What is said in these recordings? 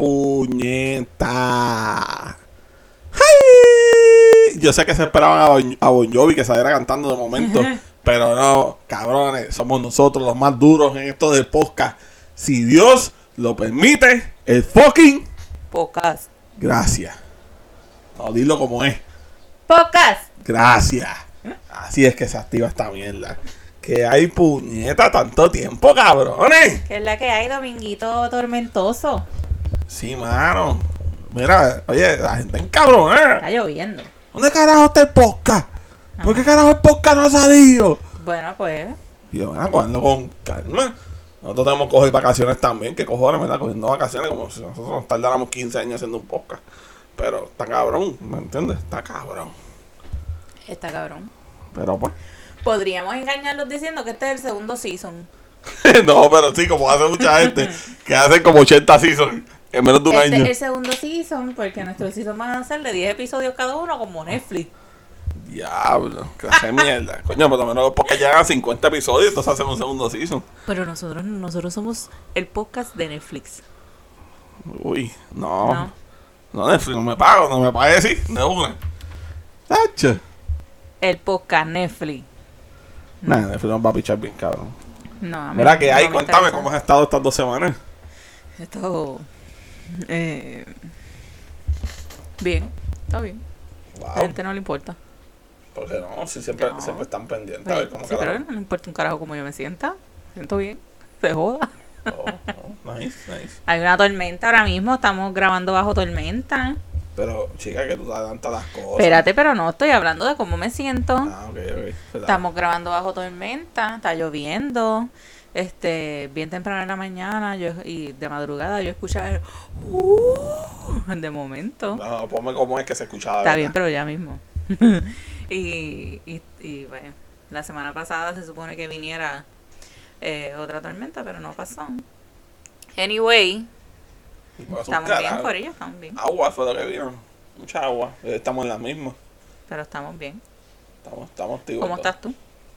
puñeta. ¡Ay! Yo sé que se esperaban a Bon, a Bon Jovi que saliera cantando de momento, pero no, cabrones, somos nosotros los más duros en esto del podcast. Si Dios lo permite, el fucking Pocas. gracias. No, dilo como es. Pocas. Gracias. Así es que se activa esta mierda. Que hay puñeta tanto tiempo, cabrones. Que es la que hay, dominguito tormentoso. Sí, mano. Mira, oye, la gente en cabrón, Está lloviendo. ¿Dónde carajo está el podcast? ¿Por qué carajo el podcast no ha salido? Bueno, pues. Y yo, bueno, cogiendo con calma. Nosotros tenemos que coger vacaciones también. Que cojones, ¿verdad? Cogiendo vacaciones como si nosotros nos tardáramos 15 años haciendo un podcast. Pero está cabrón, ¿me entiendes? Está cabrón. Está cabrón. Pero pues. Podríamos engañarlos diciendo que este es el segundo season. no, pero sí, como hace mucha gente que hacen como 80 seasons en menos de un Este año. es el segundo season, porque nuestros season van a ser de 10 episodios cada uno, como Netflix. Diablo, que hace mierda. Coño, por lo menos porque llegan a 50 episodios, entonces hacen un segundo season. Pero nosotros, nosotros somos el podcast de Netflix. Uy, no. No. No, Netflix, no me pago, no me pague así, de una. Tacho. El podcast Netflix. Nah, Netflix nos va a pichar bien, cabrón. No, a mí Mira no- que no hay, me cuéntame cómo has estado estas dos semanas. Esto. Eh, bien, está bien. A la Wow. gente no le importa. Porque no, si siempre, No. siempre están pendientes a ver cómo sí, pero no le importa un carajo cómo yo me sienta. Siento bien. Se joda. Oh, oh, nice, nice. Hay una tormenta ahora mismo. Estamos grabando bajo tormenta. Pero, chica, que tú te adelantas las cosas. Espérate, pero no estoy hablando de cómo me siento. Ah, ok, ok. Estamos grabando bajo tormenta, está lloviendo. Este, bien temprano en la mañana yo, y de madrugada yo escuchaba el "Uh", de momento. No, ponme cómo es que se escuchaba. Está ¿verdad? bien, pero ya mismo. y, y, y bueno, la semana pasada se supone que viniera eh, otra tormenta, pero no pasó. Anyway, estamos bien por ello, estamos bien. Agua fue lo que vino. Mucha agua. Eh, Estamos en la misma. Pero estamos bien. Estamos, estamos activos. ¿Cómo estás tú?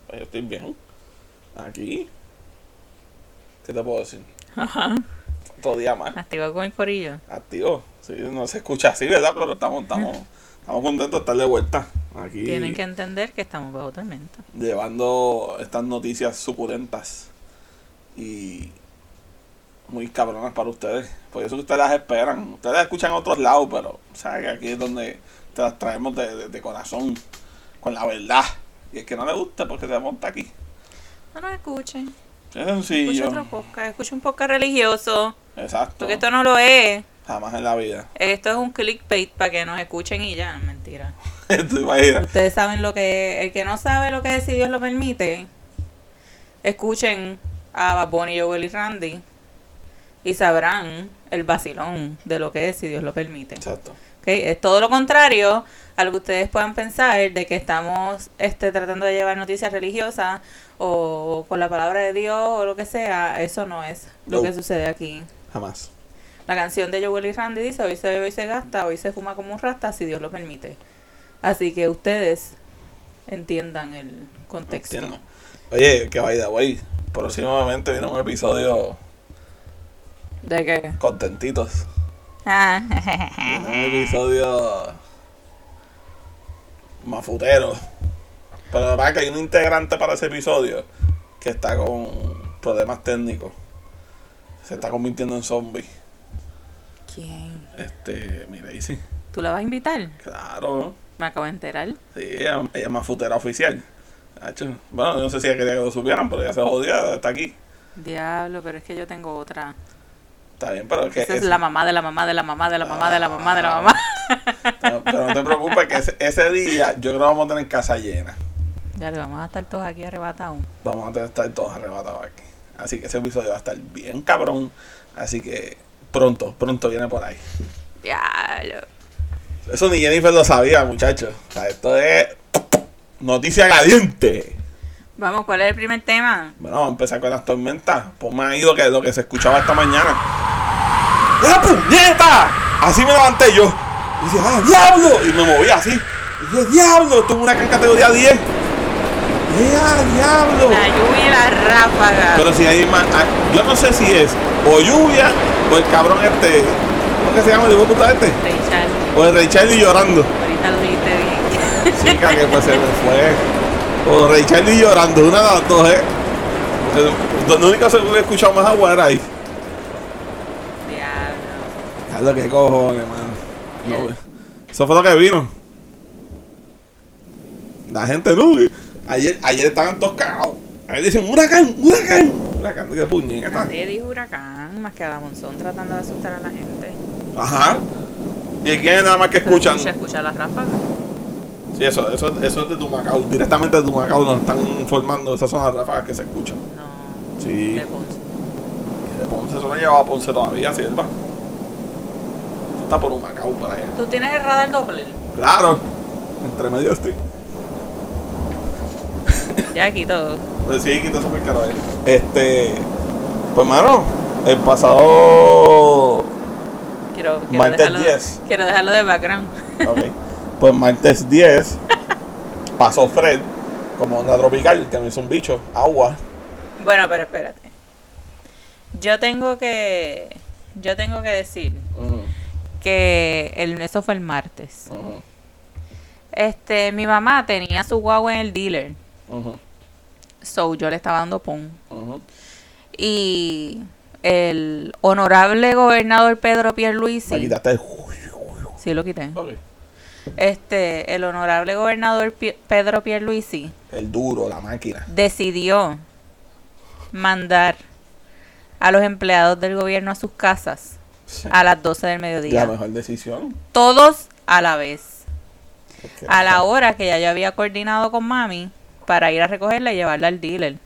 Pues Yo estoy bien. Aquí. ¿Qué te puedo decir? Ajá. Otro día más. Activo con el corillo. Activo. Sí, no se escucha así, ¿verdad? Pero estamos, estamos, estamos contentos de estar de vuelta. Aquí. Tienen que entender que estamos bajo tormenta. Llevando estas noticias suculentas. Y muy cabronas para ustedes. Por eso que ustedes las esperan. Ustedes las escuchan en otros lados, pero saben que aquí es donde te las traemos de, de- de corazón. Con la verdad. Y el que no le gusta, porque se monta aquí. No nos escuchen. Es Escucha sencillo. otro podcast. Escucha un podcast religioso. Exacto. Porque esto no lo es. Jamás en la vida. Esto es un clickbait para que nos escuchen y ya. Mentira. Ustedes saben lo que El que no sabe lo que es si Dios lo permite, escuchen a Bad Bunny, Joel y Randy y sabrán el vacilón de lo que es si Dios lo permite. Exacto. ¿ok? Es todo lo contrario a lo que ustedes puedan pensar de que estamos este, tratando de llevar noticias religiosas o con la palabra de Dios o lo que sea. Eso no es lo No. que sucede aquí. Jamás. La canción de Joel y Randy dice, hoy se bebe, hoy se gasta, hoy se fuma como un rasta, si Dios lo permite. Así que ustedes entiendan el contexto. Entiendo. Oye, que vaya, güey. Próximamente viene un episodio ¿De qué? contentitos. Ah, un episodio mafutero. Pero la verdad que hay un integrante para ese episodio que está con problemas técnicos. Se está convirtiendo en zombie. ¿Quién? Este, mira, y sí. ¿Tú la vas a invitar? Claro. Me acabo de enterar. Sí, ella, ella es mafutera oficial. Bueno, yo no sé si ella quería que lo supieran, pero ya se jodía, está aquí. Diablo, pero es que yo tengo otra. Está bien, pero que. Esa es es- la mamá de la mamá de la mamá de la mamá de la mamá de la mamá. No, pero no te preocupes que ese, ese día yo creo que vamos a tener casa llena. Ya le vamos a estar todos aquí arrebatados. Vamos a estar todos arrebatados aquí. Así que ese episodio va a estar bien cabrón. Así que pronto, pronto viene por ahí. Diablo. Eso ni Jennifer lo sabía, muchachos. O sea, esto es noticia caliente. Vamos, ¿cuál es el primer tema? Bueno, vamos a empezar con las tormentas. Ponme ahí lo que, lo que se escuchaba esta mañana. ¡La puñeta! Así me levanté yo. Y dije, ¡ah, diablo! Y me moví así. Y dije, ¡diablo! Tuve una categoría 10. ¡Ya, diablo! La lluvia y la ráfaga. Pero si hay más. ah, Yo no sé si es o lluvia O el cabrón este. ¿Cómo que se llama el hijo puta este? O el Ray Charlie llorando. ahorita lo dijiste bien. Chica, que pues se me fue. O Ray Charlie llorando, una de las dos, ¿eh? Lo único que he escuchado más agua era ahí. Qué cojones, mano. No, güey. Eso fue lo que vino. La gente no. Ayer, ayer estaban todos cagados. Ayer dicen, huracán, huracán. Huracán, qué puñeta. Nadie dijo huracán, más que a Monzón tratando de asustar a la gente. Ajá. ¿Y quién nada más que escuchan? Se escucha las ráfagas. Sí, eso, eso, eso es de Tumacao. Directamente de Tumacao nos están informando. Esas son las ráfagas que se escuchan. No. Sí. De Ponce. De Ponce, eso no llevaba a Ponce todavía. Eso está por Humacao, por allá. ¿Tú tienes el radar Doppler? Claro. Entre medio estoy. Ya aquí todo. Pues sí, quita súper caro ahí. Este. Pues, mano, el pasado. Quiero, quiero, Martes dejarlo, 10. quiero dejarlo de background. Ok. Pues, martes 10. Pasó Fred. Como onda tropical, que me hizo un bicho. Agua. Bueno, pero espérate. Yo tengo que. Yo tengo que decir que el, eso fue el martes. Este, mi mamá tenía su guagua en el dealer. So yo le estaba dando pon. Y el honorable gobernador Pedro Pierluisi. quitaste el. Sí, lo quité. Este, el honorable gobernador Pedro Pierluisi El duro, la máquina. decidió mandar a los empleados del gobierno a sus casas Sí. a las 12 del La mediodía. mejor decisión. Todos a la vez. A la hora que ya yo había coordinado con mami para ir a recogerla y llevarla al dealer.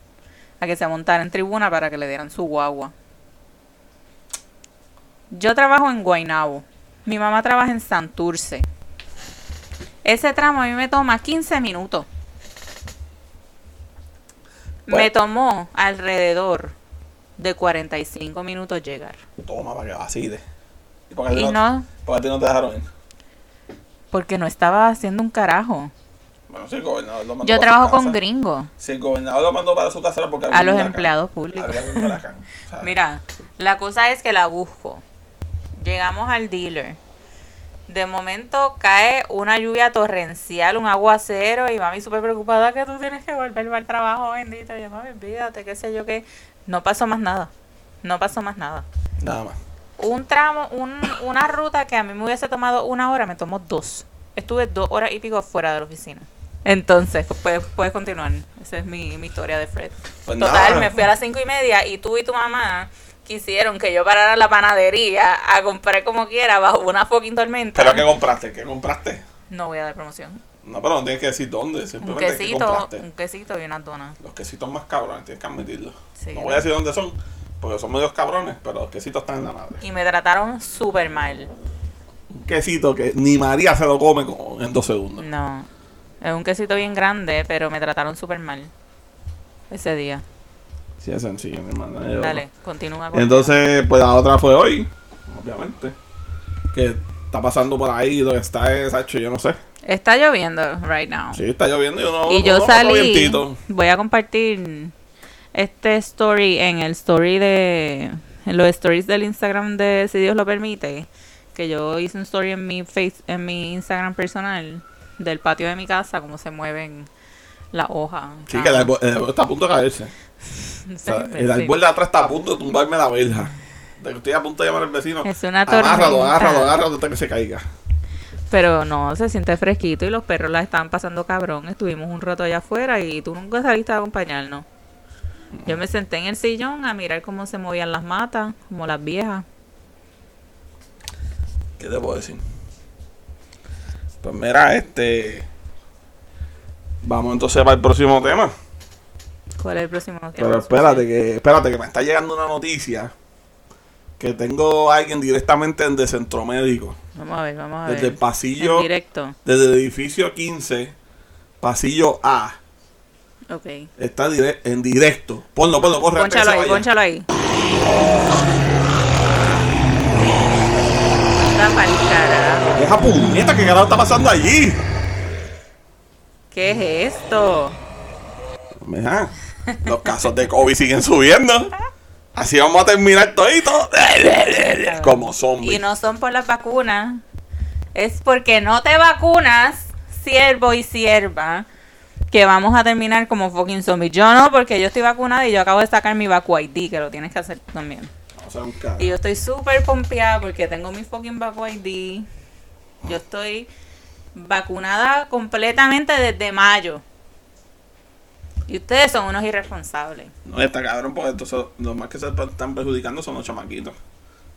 A que se montara en tribuna para que le dieran su guagua. Yo trabajo en Guaynabo. Mi mamá trabaja en Santurce. Ese tramo a mí me toma 15 minutos. Me tomó alrededor de 45 minutos llegar. Toma para que vacile. ¿Y por qué Y no, no, por qué no te dejaron ir? porque no estaba haciendo un carajo. Bueno, si el gobernador lo mandó Yo para trabajo su con casa. gringos. Si el gobernador lo mandó para su casa era porque A los empleados públicos. Mira, la cosa es que la busco. Llegamos al dealer. De momento cae una lluvia torrencial, un aguacero y mami súper preocupada que tú tienes que volver al trabajo, bendito. Y yo, mami, olvídate, qué sé yo qué. No pasó más nada. No pasó más nada. Nada más. Un tramo, un- una ruta que a mí me hubiese tomado una hora, me tomó dos. Estuve dos horas y pico fuera de la oficina. Entonces, puedes, puedes continuar. Esa es mi, mi historia de Fred. Pues Total, nada. me fui a las cinco y media y tú y tu mamá quisieron que yo parara la panadería a comprar como quiera bajo una fucking tormenta. ¿Pero qué compraste? ¿Qué compraste? No voy a dar promoción. No, pero no tienes que decir dónde. Un Simplemente qué quesito, compraste. un quesito y unas donas. Los quesitos más cabrones, tienes que admitirlo. Sí. no voy a decir dónde son, porque son medios cabrones, pero los quesitos están en la madre. Y me trataron súper mal. Un quesito que ni María se lo come en dos segundos. No. Es un quesito bien grande, pero me trataron súper mal. Ese día. Sí, es sencillo, mi hermana. Yo- Dale, continúa con Entonces, pues la otra fue hoy, obviamente. Que está pasando por ahí, donde está esa yo no sé. Está lloviendo right now. Sí, está lloviendo y uno. y yo salí. Voy a compartir este story en el story de. En los stories del Instagram de Si Dios lo permite. Que yo hice un story en mi face, en mi Instagram personal. Del patio de mi casa, cómo se mueven las hojas. Sí, que el árbol, el árbol está a punto de caerse. O sea, Sí, el árbol de atrás está a punto de tumbarme la verja. De que estoy a punto de llamar al vecino. Es una Agárralo, tormenta. agárralo, agárralo hasta que se caiga. Pero no, se siente fresquito y los perros la estaban pasando cabrón. Estuvimos un rato allá afuera y tú nunca saliste a acompañarnos. Yo me senté en el sillón a mirar cómo se movían las matas, como las viejas. ¿Qué te puedo decir? Pues mira, este. Vamos entonces para el próximo tema. ¿Cuál es el próximo tema? Pero espérate que, espérate que me está llegando una noticia. Que tengo a alguien directamente de centro médico. Vamos a ver, vamos a ver. Desde el pasillo. En directo. Desde el edificio 15, pasillo A. Ok. Está dire- en directo. Ponlo, ponlo, corre. Pónchalo ahí, pónchalo ahí. Anda pa'l carajo. Deja puñeta, ¿qué carajo está pasando allí? ¿Qué es esto? Mira, los casos de COVID siguen subiendo. Así vamos a terminar todito. Como Y zombies. no son por las vacunas. Es porque no te vacunas, siervo y sierva, que vamos a terminar como fucking zombies. Yo no, porque yo estoy vacunada y yo acabo de sacar mi Vacu ID, que lo tienes que hacer también. O sea. Y yo estoy súper pompeada porque tengo mi fucking Vacu ID. Yo estoy vacunada completamente desde mayo. Y ustedes son unos irresponsables. No está cabrón, porque entonces los más que se están perjudicando son los chamaquitos.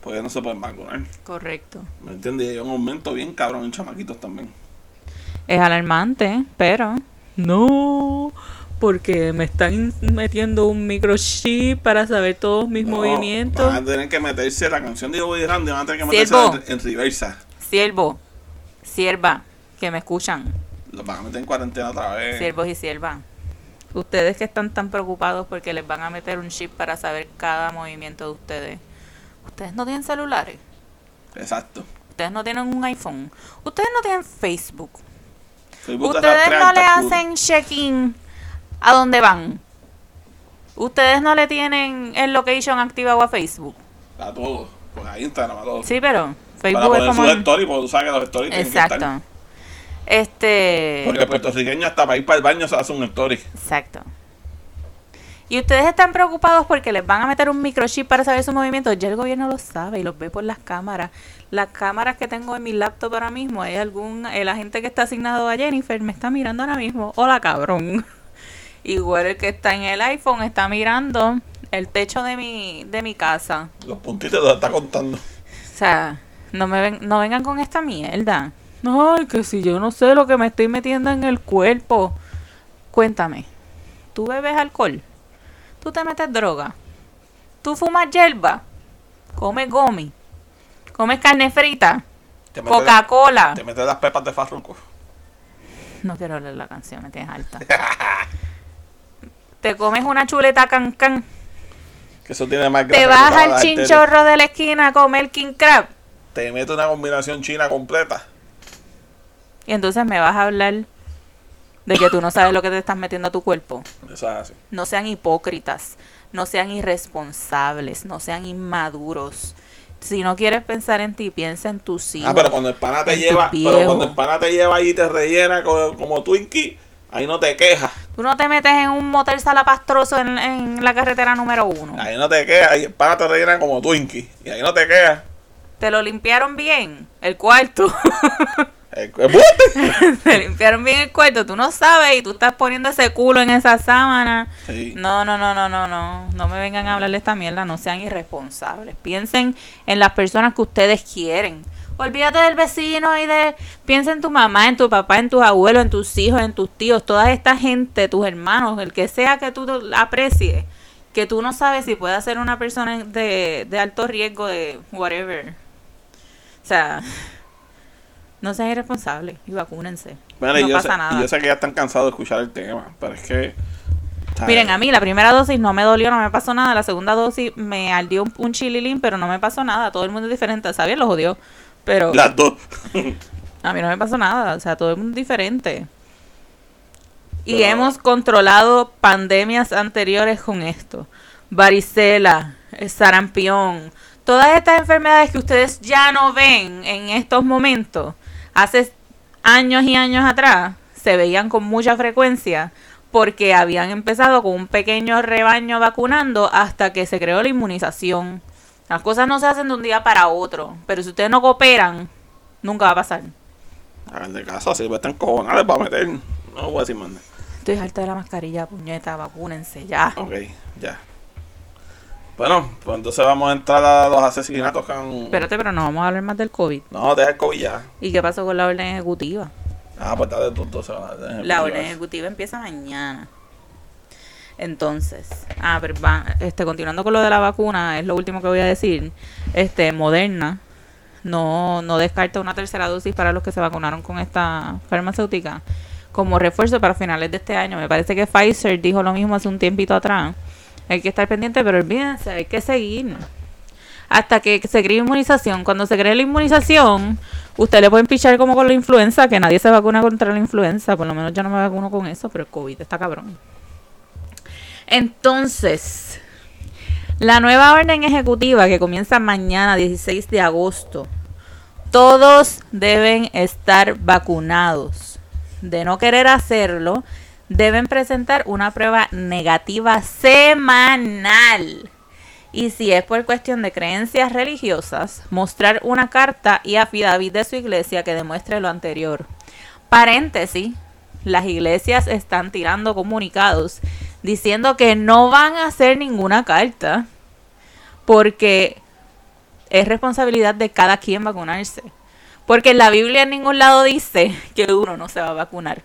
Porque no se pueden vacunar. Correcto. ¿Me entiendes? Hay un aumento bien cabrón en chamaquitos también. Es alarmante, pero no, porque me están metiendo un microchip para saber todos mis No, movimientos. Van a tener que meterse la canción de Bobby Randy, van a tener que meterse en reversa. Siervo, sierva, que me escuchan, Los van a meter en cuarentena otra vez. siervos y siervas. Ustedes que están tan preocupados porque les van a meter un chip para saber cada movimiento de ustedes. Ustedes no tienen celulares, Exacto. ustedes no tienen un iPhone, ustedes no tienen Facebook, Facebook te ustedes no le hacen check-in a dónde van. Ustedes no le tienen el location activado a Facebook. A todos. Pues a Instagram, a todos. Sí, pero Para Facebook es como... stories, porque tú sabes que los stories tienen que estar. Este... Porque el puertorriqueño hasta para ir para el baño se hace un story. Exacto. Y ustedes están preocupados porque les van a meter un microchip para saber sus movimientos. Ya el gobierno lo sabe y los ve por las cámaras. Las cámaras que tengo en mi laptop ahora mismo, hay algún, el agente que está asignado a Jennifer me está mirando ahora mismo. Hola, cabrón. Igual el que está en el iPhone está mirando el techo de mi, de mi casa. Los puntitos los está contando. O sea, no me ven, no vengan con esta mierda. Ay, que si yo no sé lo que me estoy metiendo en el cuerpo. Cuéntame, ¿tú bebes alcohol? ¿Tú te metes droga? ¿Tú fumas hierba? ¿Comes gomi? ¿Comes carne frita? ¿Coca-Cola? te metes las pepas de Farruko. No quiero leer la canción, me tienes alta. ¿Te comes una chuleta cancan? Que eso tiene más ¿Te vas al chinchorro de la esquina a comer king crab? Te metes una combinación china completa. Y entonces me vas a hablar de que tú no sabes lo que te estás metiendo a tu cuerpo. Eso es así. No sean hipócritas, no sean irresponsables, no sean inmaduros. Si no quieres pensar en ti, piensa en tus hijos. Ah, pero cuando el pana te lleva, pero cuando el pana te lleva ahí y te rellena como, como Twinkie, ahí no te quejas. Tú no te metes en un motel salapastroso en, en la carretera número uno. Ahí no te quejas, y el pana te rellena como Twinkie. Y ahí no te quejas. ¿Te lo limpiaron bien? El cuarto. Te limpiaron bien el cuarto. Tú no sabes y tú estás poniendo ese culo en esa sábana. Sí. No, no, no, no, no, no. No me vengan a hablar de esta mierda. No sean irresponsables. Piensen en las personas que ustedes quieren. Olvídate del vecino y de... Piensa en tu mamá, en tu papá, en tus abuelos, en tus hijos, en tus tíos, toda esta gente, tus hermanos, el que sea que tú aprecies, que tú no sabes si puede ser una persona de, de alto riesgo de whatever. O sea, no sean irresponsables y vacúnense. Y no yo pasa sé, nada. yo sé que ya están cansados de escuchar el tema, pero es que. Miren, a mí la primera dosis no me dolió, no me pasó nada. La segunda dosis me ardió un, un chililín, pero no me pasó nada. Todo el mundo es diferente. Sabía, lo jodió. Pero Las dos. a mí no me pasó nada. O sea, todo el mundo es diferente. Y Pero- hemos controlado pandemias anteriores con esto. Varicela, sarampión. Todas estas enfermedades que ustedes ya no ven en estos momentos, hace años y años atrás, se veían con mucha frecuencia porque habían empezado con un pequeño rebaño vacunando hasta que se creó la inmunización. Las cosas no se hacen de un día para otro, pero si ustedes no cooperan, nunca va a pasar. Hagan de caso, así están cojonales para meter. No voy a decir más. Estoy harta de la mascarilla, puñeta, vacúnense ya. Ok, ya. Bueno, pues entonces vamos a entrar a los asesinatos que han. Espérate, pero no vamos a hablar más del COVID. No, deja el COVID ya. ¿Y qué pasó con la orden ejecutiva? Ah, pues tú entonces. dale, La orden ejecutiva empieza mañana. Entonces, ah, pero va- este, continuando con lo de la vacuna, es lo último que voy a decir. Este, Moderna no, no descarta una tercera dosis para los que se vacunaron con esta farmacéutica como refuerzo para finales de este año. Me parece que Pfizer dijo lo mismo hace un tiempito atrás. Hay que estar pendiente, pero olvídense, hay que seguir. Hasta que se cree inmunización. Cuando se cree la inmunización, usted le pueden pichar como con la influenza, que nadie se vacuna contra la influenza. Por lo menos yo no me vacuno con eso, pero el COVID está cabrón. Entonces, La nueva orden ejecutiva que comienza mañana 16 de agosto. Todos deben estar vacunados. De no querer hacerlo, deben presentar una prueba negativa semanal. Y si es por cuestión de creencias religiosas, mostrar una carta y affidavit de su iglesia que demuestre lo anterior. Paréntesis, las iglesias están tirando comunicados diciendo que no van a hacer ninguna carta porque es responsabilidad de cada quien vacunarse. Porque en la Biblia en ningún lado dice que uno no se va a vacunar.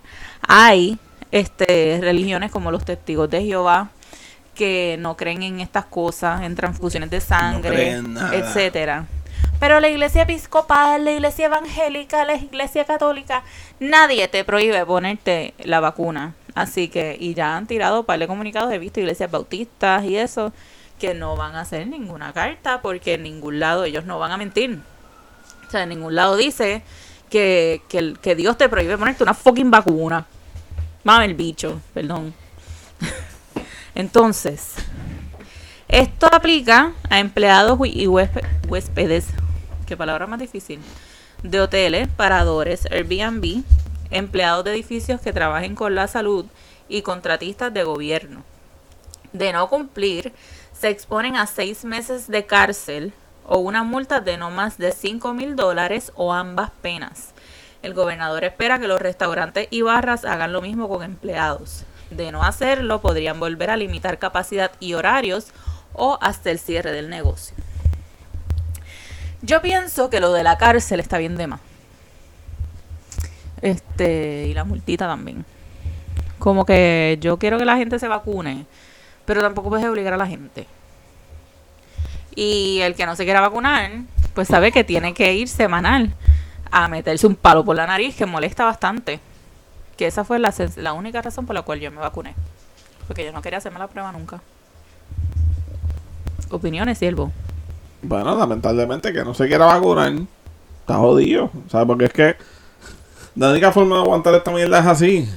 Hay este, religiones como los testigos de Jehová que no creen en estas cosas, en transfusiones de sangre, etcétera. Pero la iglesia episcopal, la iglesia evangélica, la iglesia católica, nadie te prohíbe ponerte la vacuna. Así que, y ya han tirado par de comunicados, he visto iglesias bautistas y eso, que no van a hacer ninguna carta porque en ningún lado ellos no van a mentir. O sea, en ningún lado dice que, que, que Dios te prohíbe ponerte una fucking vacuna. Mame el bicho, perdón. Entonces, esto aplica a empleados y huéspedes qué palabra más difícil, de hoteles, paradores, Airbnb, empleados de edificios que trabajen con la salud y contratistas de gobierno. De no cumplir, se exponen a seis meses de cárcel o una multa de no más de 5 mil dólares o ambas penas. El gobernador espera que los restaurantes y barras hagan lo mismo con empleados. De no hacerlo, podrían volver a limitar capacidad y horarios o hasta el cierre del negocio. Yo pienso que lo de la cárcel está bien de más. Este, y la multita también. Como que yo quiero que la gente se vacune, pero tampoco puedes obligar a la gente. Y el que no se quiera vacunar, pues sabe que tiene que ir semanal a meterse un palo por la nariz que molesta bastante. Que esa fue la, la única razón por la cual yo me vacuné. Porque yo no quería hacerme la prueba nunca. Opiniones, siervo. Bueno, lamentablemente que no se quiera vacunar. Está jodido. ¿Sabes? Porque es que la única forma de aguantar esta mierda es así.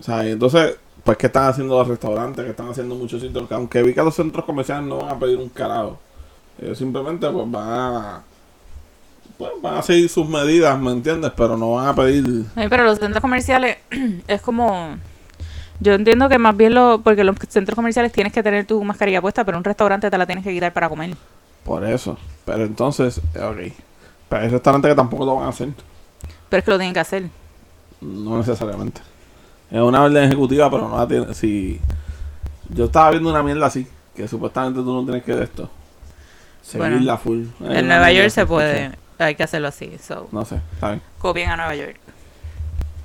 O sea, entonces, pues, ¿qué están haciendo los restaurantes? ¿Qué están haciendo muchos sitios? Aunque vi que los centros comerciales no van a pedir un carajo. Ellos simplemente, pues, van a. Pues, van a seguir sus medidas, ¿me entiendes? Pero no van a pedir. pero los centros comerciales es como. Yo entiendo que más bien lo. Porque los centros comerciales tienes que tener tu mascarilla puesta, pero un restaurante te la tienes que quitar para comer. Por eso. Pero entonces, ok. Pero hay restaurantes que tampoco lo van a hacer. Pero es que lo tienen que hacer. No necesariamente. Es una orden ejecutiva, pero no la tiene. Si. Yo estaba viendo una mierda así, que supuestamente tú no tienes que de esto. Seguirla full. en Nueva York se puede. Hay que hacerlo así. So. No sé, está bien. Copien a Nueva York.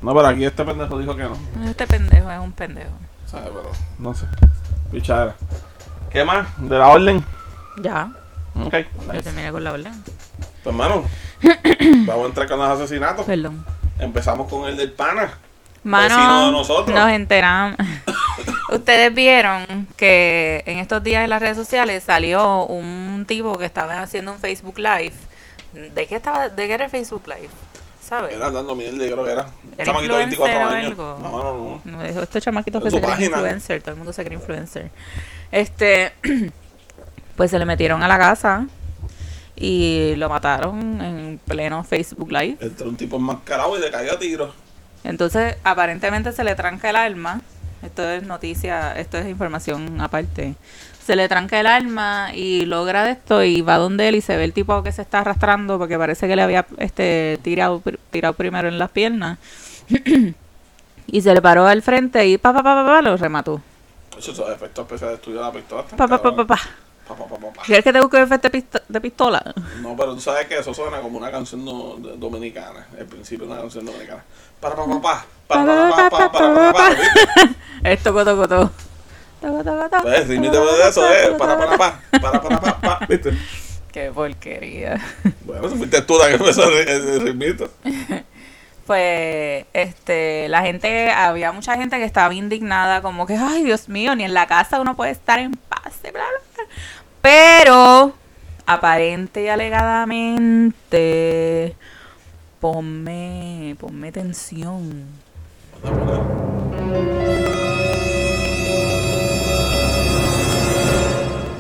No, pero aquí este pendejo dijo que no. Este pendejo es un pendejo. ¿Sabes? Pero no sé. Pichadera. ¿Qué más? ¿De la orden? Ya. Ok. Yo terminé con la orden. Pues, hermano, vamos a entrar con los asesinatos. Perdón. Empezamos con el del pana. Mano, de nosotros. nos enteramos. Ustedes vieron que en estos días en las redes sociales salió un tipo que estaba haciendo un Facebook Live. ¿De qué estaba? ¿De qué era el Facebook Live? ¿Sabes? Era dando mierda, creo que era. ¿Era chamaquito de 24 años. No, no, no. Este chamaquito que se cree influencer, todo el mundo se cree influencer. Este pues se le metieron a la casa y lo mataron en pleno Facebook Live. Entró un tipo enmascarado y le cayó a tiro. Entonces, aparentemente se le tranca el alma. Esto es noticia, esto es información aparte. Se le tranca el alma y logra esto y va donde él y se ve el tipo que se está arrastrando porque parece que le había este tirado, tirado primero en las piernas. y se le paró al frente y pa pa pa pa, lo remató. Eso es efectos especiales la pistola. Pa pa pa pa pa. ¿Quieres que te busque efecto de pistola? No, pero tú sabes que eso suena como una canción dominicana. El principio de una canción dominicana. Para papá, para papá, para para para Esto coto coto. Pues, rímite de eso, eh. Para para para para para para ¿viste? Qué porquería. Bueno, fuiste tú la que empezó el ritmito. Pues, este, la gente, había mucha gente que estaba indignada, como que, ay, Dios mío, ni en la casa uno puede estar en paz, bla, bla, bla. Pero, aparente y alegadamente, ponme, ponme tensión.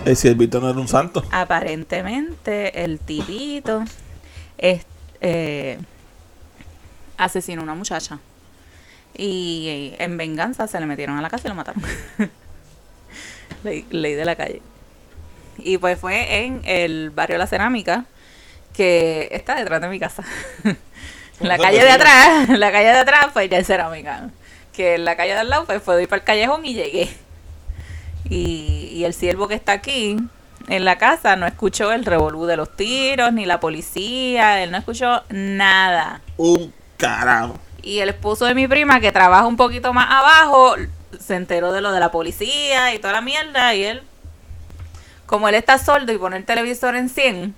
El siervito no era un santo. Aparentemente el tipito es, eh, asesinó a una muchacha. Y eh, en venganza se le metieron a la casa y lo mataron. ley, ley de la calle. Y pues fue en el barrio La Cerámica, que está detrás de mi casa. la calle de atrás, la calle de atrás, pues ya es cerámica. Que en la calle de al lado, pues fue ir para el callejón y llegué. Y, y el siervo que está aquí en la casa no escuchó el revolú de los tiros, ni la policía, él no escuchó nada. Un carajo. Y el esposo de mi prima, que trabaja un poquito más abajo, se enteró de lo de la policía y toda la mierda. Y él, como él está sordo y pone el televisor en 100,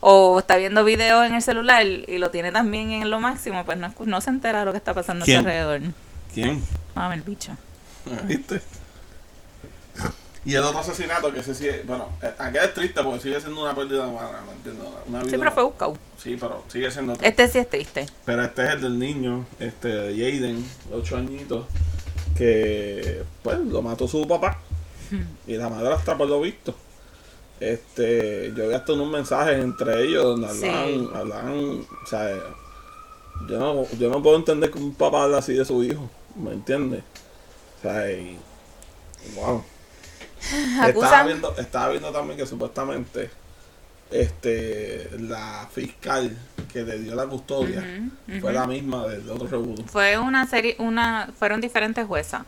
o está viendo videos en el celular y lo tiene también en lo máximo, pues no, no se entera de lo que está pasando a su alrededor. ¿Quién? Mame el bicho. ¿Viste? Y el otro asesinato que ese sí es, bueno, eh, aquel es triste porque sigue siendo una pérdida humana, ¿me entiendes? Una vida- Siempre fue buscado. Sí, pero sigue siendo triste. Este sí es triste. Pero este es el del niño, este, de Jaden, de 8 añitos, que pues lo mató su papá. Y la madre hasta por lo visto. Este, yo vi hasta unos mensajes entre ellos donde Sí. hablaban, hablaban, o sea, yo no, yo no puedo entender que un papá habla así de su hijo, ¿me entiendes? O sea, y, wow. Estaba viendo, estaba viendo también que supuestamente este la fiscal que le dio la custodia fue la misma del otro rebudo. Fue una serie, una, fueron diferentes juezas.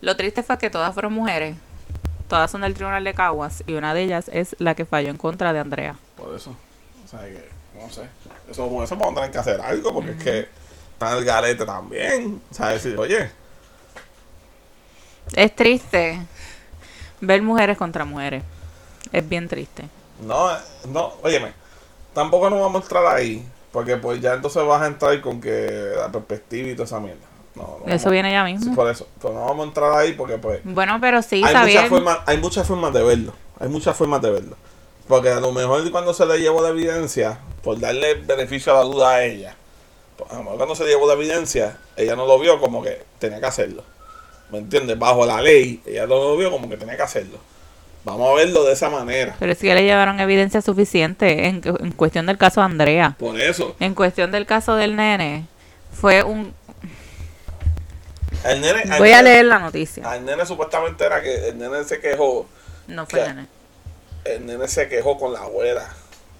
Lo triste fue que todas fueron mujeres. Todas son del tribunal de Caguas y una de ellas es la que falló en contra de Andrea. Por eso. O sea que, no sé. Eso, eso tener que hacer algo porque es que está el garete también. O sea, decir, oye, Es triste ver mujeres contra mujeres. Es bien triste. no, no, óyeme, tampoco nos vamos a entrar ahí. Porque pues ya entonces vas a entrar con que la perspectiva y toda esa mierda. No, no Eso viene ya sí, mismo. Por eso. Pero no vamos a entrar ahí porque pues Bueno, pero sí, hay, sabía. muchas formas, hay muchas formas de verlo. Hay muchas formas de verlo. Porque a lo mejor cuando se le llevó la evidencia, por darle beneficio a la duda a ella, pues, a lo mejor cuando se le llevó la evidencia, ella no lo vio como que tenía que hacerlo. ¿Me entiendes? Bajo la ley, ella lo vio como que tenía que hacerlo. Vamos a verlo de esa manera. Pero es que le llevaron evidencia suficiente en, en cuestión del caso de Andrea. Por eso, En cuestión del caso del nene, fue un... el nene, Voy a leer la noticia. Al nene supuestamente era que el nene se quejó, No fue ¿Qué? nene. el nene se quejó con la abuela.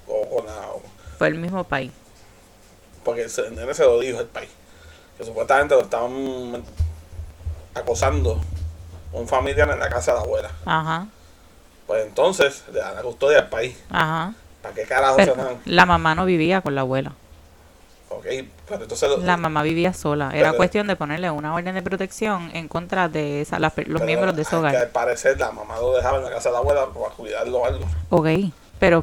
O con la, Fue el mismo país. porque el el nene se lo dijo el país. Que supuestamente lo estaban acosando un familiar en la casa de la abuela. Ajá, Pues entonces le dan la custodia al país. ajá. ¿Para qué carajo Pero se dan? la mamá no vivía con la abuela. Ok, pero entonces La mamá vivía sola. Era Pero- cuestión de ponerle una orden de protección en contra de esa, las los pero miembros de ese al- Que hogar. al parecer la mamá lo dejaba en la casa de la abuela para cuidarlo o algo. Ok, pero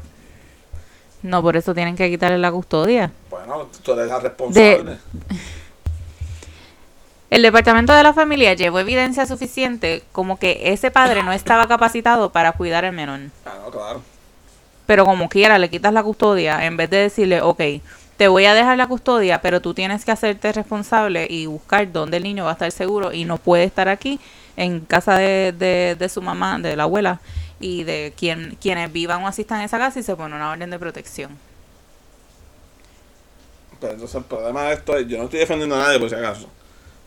no por eso tienen que quitarle la custodia. Bueno, tú eres la responsable. El departamento de la familia llevó evidencia suficiente como que ese padre no estaba capacitado para cuidar al menor. Ah, no, claro. Pero como quiera, le quitas la custodia en vez de decirle, ok, te voy a dejar la custodia, pero tú tienes que hacerte responsable y buscar dónde el niño va a estar seguro y no puede estar aquí en casa de, de, de su mamá, de la abuela y de quien, quienes vivan o asistan en esa casa y se pone una orden de protección. Pero entonces el problema de esto es, yo no estoy defendiendo a nadie por si acaso.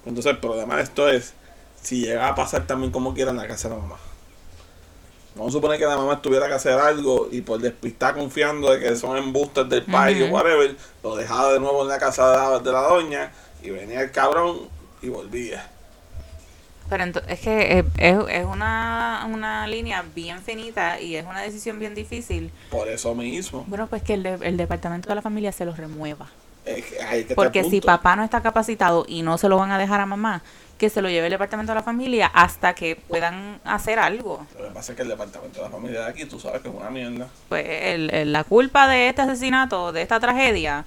Entonces el problema de esto es si llega a pasar también como quiera en la casa de la mamá. Vamos a suponer que la mamá tuviera que hacer algo y por despistar confiando de que son embustes del país o whatever, lo dejaba de nuevo en la casa de la, de la doña y venía el cabrón y volvía. Pero es que es, es, es una, una línea bien finita y es una decisión bien difícil. Por eso mismo. Bueno, pues que el, de- el departamento de la familia se los remueva. Ahí que el Porque si papá no está capacitado y no se lo van a dejar a mamá, que se lo lleve el departamento de la familia hasta que puedan hacer algo. Lo que pasa es que el departamento de la familia de aquí, tú sabes que es una mierda. Pues el- el- la culpa de este asesinato, de esta tragedia,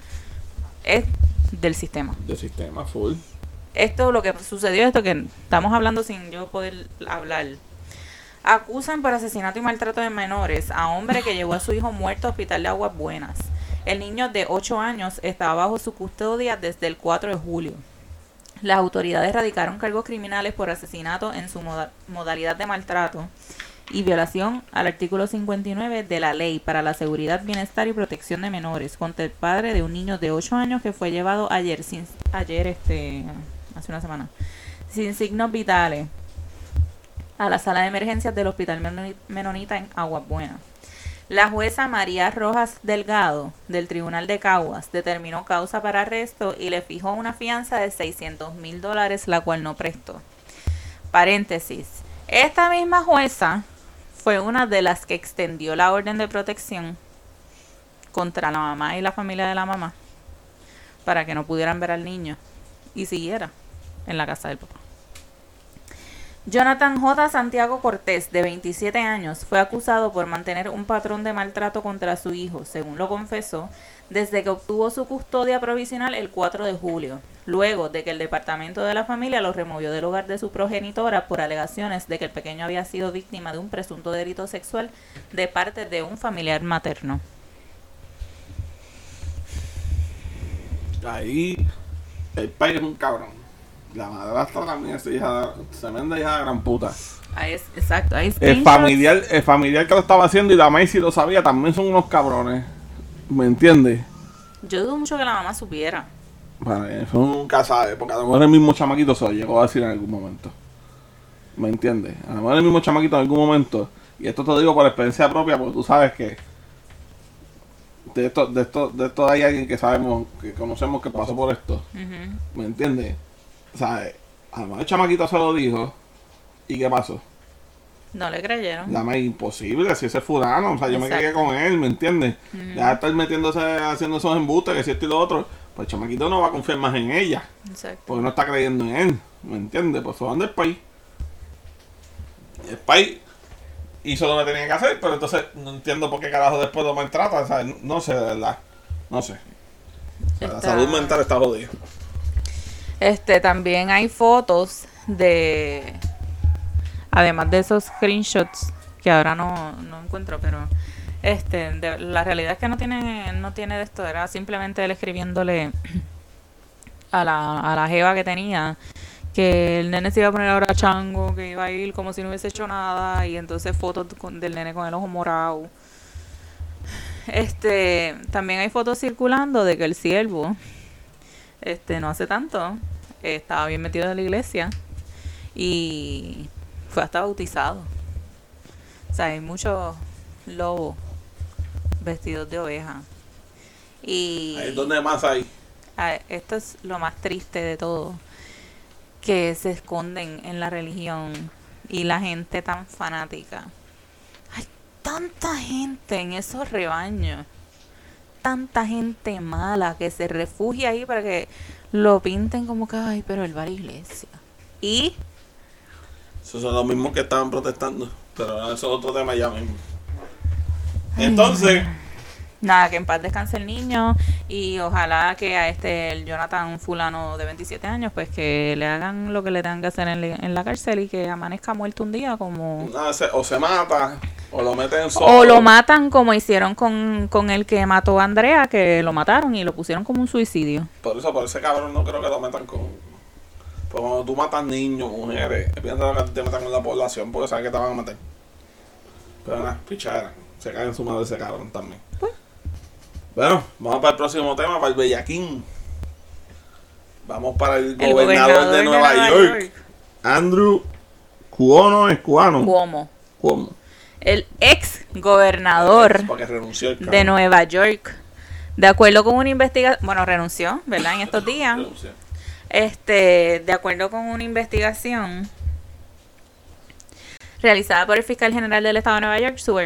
es del sistema. De sistema full. Esto, lo que sucedió, esto que estamos hablando sin yo poder hablar. Acusan por asesinato y maltrato de menores a hombre que llevó a su hijo muerto a hospital de Aguas Buenas. El niño de 8 años estaba bajo su custodia desde el 4 de julio. Las autoridades radicaron cargos criminales por asesinato en su moda- modalidad de maltrato y violación al artículo 59 de la Ley para la Seguridad, Bienestar y Protección de Menores contra el padre de un niño de 8 años que fue llevado ayer, sin, ayer este, hace una semana, sin signos vitales a la sala de emergencias del Hospital Menoni- Menonita en Aguas Buenas. La jueza María Rojas Delgado del Tribunal de Caguas determinó causa para arresto y le fijó una fianza de 600 mil dólares, la cual no prestó. Paréntesis. Esta misma jueza fue una de las que extendió la orden de protección contra la mamá y la familia de la mamá para que no pudieran ver al niño y siguiera en la casa del papá. Jonathan J. Santiago Cortés, de 27 años, fue acusado por mantener un patrón de maltrato contra su hijo, según lo confesó, desde que obtuvo su custodia provisional el 4 de julio, luego de que el departamento de la familia lo removió del hogar de su progenitora por alegaciones de que el pequeño había sido víctima de un presunto delito sexual de parte de un familiar materno. Ahí el país es un cabrón. La madrastra también es hija tremenda hija de gran puta. Ahí es, exacto, ahí El screenshots. familiar, el familiar que lo estaba haciendo y la Macy lo sabía, también son unos cabrones. ¿Me entiendes? Yo dudo mucho que la mamá supiera. Bueno, eso nunca sabe, porque a lo mejor el mismo chamaquito se lo llegó a decir en algún momento. ¿Me entiendes? A lo mejor el mismo chamaquito en algún momento. Y esto te digo por experiencia propia, porque tú sabes que de esto, de esto, de esto hay alguien que sabemos, que conocemos que pasó por esto. ¿Me entiendes? ¿Sabes? A lo mejor el chamaquito se lo dijo. ¿Y qué pasó? No le creyeron. Más imposible, si ese es fulano, o sea, yo me quedé con él, ¿me entiendes? Ya estar metiéndose, haciendo esos embustes, que si esto y lo otro, pues el chamaquito no va a confiar más en ella, Exacto. porque no está creyendo en él, ¿me entiendes? Pues se van del país. El país hizo lo que tenía que hacer, pero entonces no entiendo por qué carajo después lo maltrata, o sea, no, no sé, de verdad, no sé. O sea, La salud mental está jodida. Este, también hay fotos de. Además de esos screenshots que ahora no, no encuentro, pero. Este, la realidad es que no tiene, no tiene de esto, era simplemente él escribiéndole a la, a la jeva que tenía que el nene se iba a poner ahora chango, que iba a ir como si no hubiese hecho nada, y entonces fotos del nene con el ojo morado. Este, también hay fotos circulando de que el siervo, este, no hace tanto, estaba bien metido en la iglesia y fue hasta bautizado. O sea, hay muchos lobos vestidos de oveja. Y donde más hay. Ah, esto es lo más triste de todo, que se esconden en la religión y la gente tan fanática. Hay tanta gente en esos rebaños, tanta gente mala que se refugia ahí para que lo pinten como que, ay, pero él va a la iglesia. Y Esos son los mismos que estaban protestando. Pero eso es otro tema ya mismo. Entonces, nada, que en paz descanse el niño y ojalá que a este el Jonathan fulano de 27 años pues que le hagan lo que le tengan que hacer en, la- en la cárcel y que amanezca muerto un día como se- o se mata, o lo meten solo. o lo matan como hicieron con, con el que mató a Andrea que lo mataron y lo pusieron como un suicidio Por eso, por ese cabrón no creo que lo metan con. Pues cuando tú matas niños, mujeres, piensa que te metan con la población porque saben que te van a meter. Pero nada, pichadera. Se cae en su madre ese cabrón también. Bueno, vamos para el próximo tema, para el Bellaquín. Vamos para el, el gobernador, de Nueva, York, Andrew Cuono es Cuano. Cuomo Cuomo. el ex gobernador renunció de. Nueva York de acuerdo con una investigación bueno renunció verdad en estos días Renunció. Este, de acuerdo con una investigación realizada por el fiscal general del estado de Nueva York, su,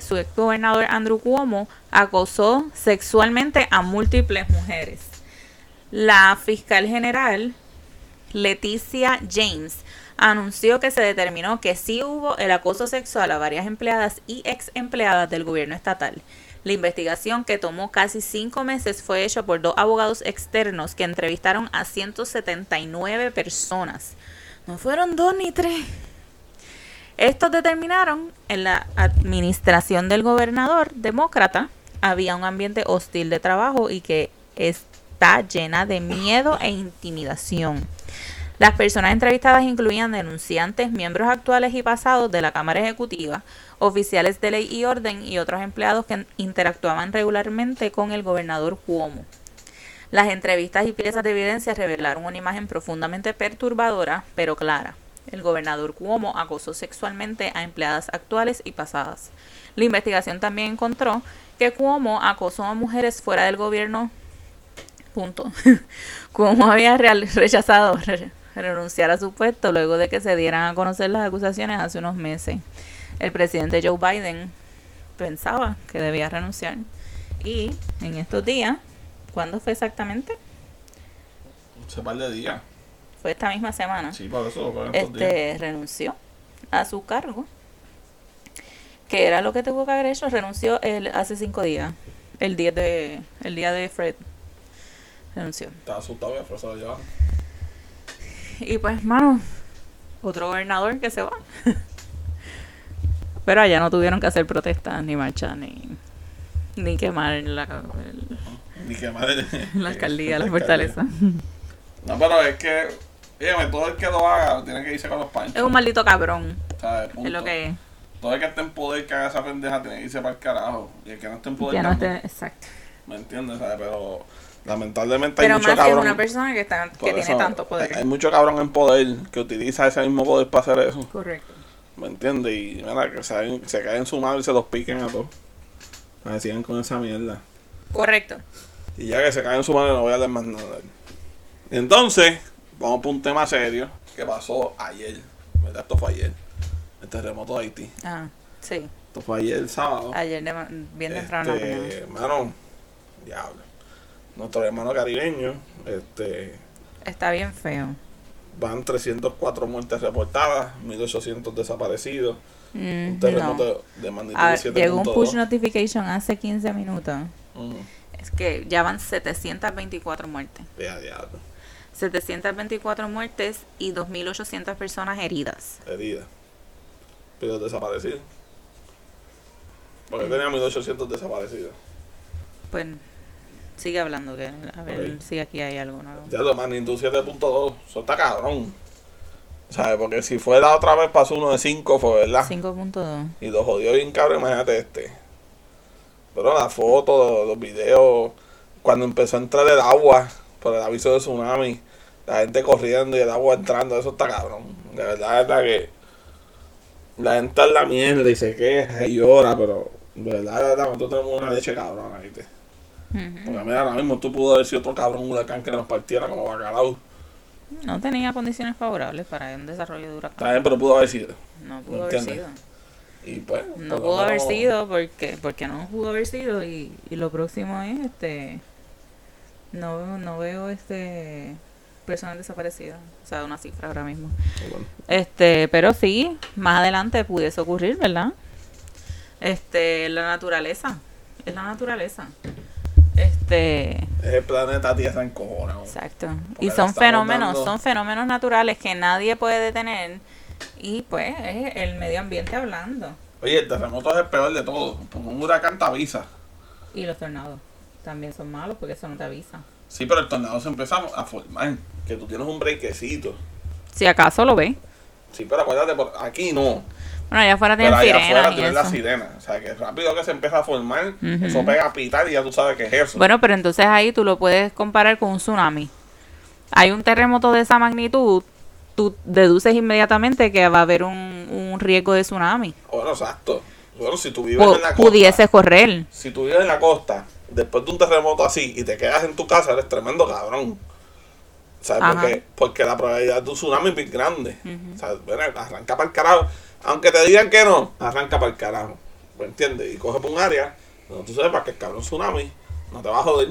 su ex gobernador Andrew Cuomo acosó sexualmente a múltiples mujeres. La fiscal general Leticia James anunció que se determinó que sí hubo el acoso sexual a varias empleadas y ex empleadas del gobierno estatal. La investigación, que tomó casi cinco meses, fue hecha por dos abogados externos que entrevistaron a 179 personas. No fueron dos ni tres. Estos determinaron en la administración del gobernador demócrata había un ambiente hostil de trabajo y que está llena de miedo e intimidación. Las personas entrevistadas incluían denunciantes, miembros actuales y pasados de la Cámara Ejecutiva, oficiales de ley y orden y otros empleados que interactuaban regularmente con el gobernador Cuomo. Las entrevistas y piezas de evidencia revelaron una imagen profundamente perturbadora, pero clara. El gobernador Cuomo acosó sexualmente a empleadas actuales y pasadas. La investigación también encontró que Cuomo acosó a mujeres fuera del gobierno. Punto. Cuomo había rechazado re- renunciar a su puesto luego de que se dieran a conocer las acusaciones hace unos meses. El presidente Joe Biden pensaba que debía renunciar. Y en estos días, ¿cuándo fue exactamente? Hace par de días. Fue esta misma semana. Sí, por eso días. este renunció a su cargo. Que era lo que tuvo que haber hecho. Renunció el, hace cinco días. El día de el día de Fred. Renunció. Estaba asustado y a fuerza lo llevaron. Y pues, mano, otro gobernador que se va. Pero allá no tuvieron que hacer protestas, ni marchas, ni, ni quemar la, el- Ni que madre. la alcaldía, la fortaleza. No, pero es que, dígame, todo el que lo haga tiene que irse con los panchos. Es un maldito cabrón, ¿sabes? es lo que es. Todo el que esté en poder que haga esa pendeja tiene que irse para el carajo. Y el que no esté en poder Ya no esté, exacto. ¿Me entiendes? ¿sabes? Pero lamentablemente hay Pero mucho más si es cabrón. una persona que, está, que tiene eso, tanto poder. Hay mucho cabrón en poder que utiliza ese mismo poder para hacer eso. Correcto. ¿Me entiendes? Y mira, que se, se caen en su madre y se los piquen a todos. Que sigan con esa mierda. Correcto. Y ya que se caen en su madre no voy a hablar más nada. Entonces, vamos por un tema serio que pasó ayer. ¿Verdad? Esto fue ayer. El terremoto de Haití. Ah, sí. Esto fue ayer el sábado. Ayer de, bien temprano. Este, hermano, diablo. Nuestro hermano caribeño, este, Está bien feo. van 304 muertes reportadas, 1800 desaparecidos, Mm, un no. terremoto de magnitud Ah, llegó un push 7.2. notification hace 15 minutos. Ujú. Es que ya van 724 muertes. Ya, diablo, 724 muertes y 2.800 personas heridas. herida. Pero desaparecidos. Porque tenía 1800 desaparecidos. Pues sigue hablando, que a ver Ok. si aquí hay algo. Ya lo magnitud 7.2, eso está cabrón. ¿Sabes? Porque si fue la otra vez pasó uno de 5, fue verdad. 5.2. Y lo jodió bien cabrón, imagínate este. Pero la foto, los videos, cuando empezó a entrar el agua por el aviso de tsunami, la gente corriendo y el agua entrando, eso está cabrón. De verdad, de verdad que la gente está en la mierda y se queja y llora, pero de verdad, de verdad, nosotros tenemos una leche cabrón ahí. Ujú. Porque mira, ahora mismo tú pudo haber sido otro cabrón huracán que nos partiera como bacalao. No tenía condiciones favorables para un desarrollo de huracán. Bien, pero pudo haber sido. No pudo haber ¿Entiendes? sido. Y pues. No lo pudo haber sido porque porque no pudo haber sido y, y lo próximo es este no no veo este personas desaparecidas, o sea, una cifra ahora mismo. Bueno, Este, pero sí, más adelante pudiese ocurrir, ¿verdad? Este, la naturaleza, es la naturaleza. Este, es el planeta Tierra en cojones. exacto. Y son fenómenos, dando- son fenómenos naturales que nadie puede detener y pues es el medio ambiente hablando Oye, el terremoto es el peor de todo. Un huracán te avisa. y los tornados también son malos porque eso no te avisa. Sí, pero el tornado se empieza a formar. Que tú tienes un brequecito. Si acaso lo ve. Sí, pero acuérdate, por aquí no. Bueno, allá afuera tienen allá sirenas afuera y tienes la sirena. O sea, que rápido que se empieza a formar, eso pega a pitar y ya tú sabes que es eso. Bueno, pero entonces ahí tú lo puedes comparar con un tsunami. Hay un terremoto de esa magnitud, tú deduces inmediatamente que va a haber un, un riesgo de tsunami. Bueno, exacto. Bueno, si tú vives en la costa. pudiese correr. Si tú vives en la costa, después de un terremoto así y te quedas en tu casa, eres tremendo cabrón. ¿Sabes por Ajá. qué? Porque la probabilidad de un tsunami es bien grande. Bueno, arranca para el carajo. Aunque te digan que no, arranca para el carajo. ¿Me entiendes? Y coge por un área donde tú sepas que el cabrón tsunami no te va a joder.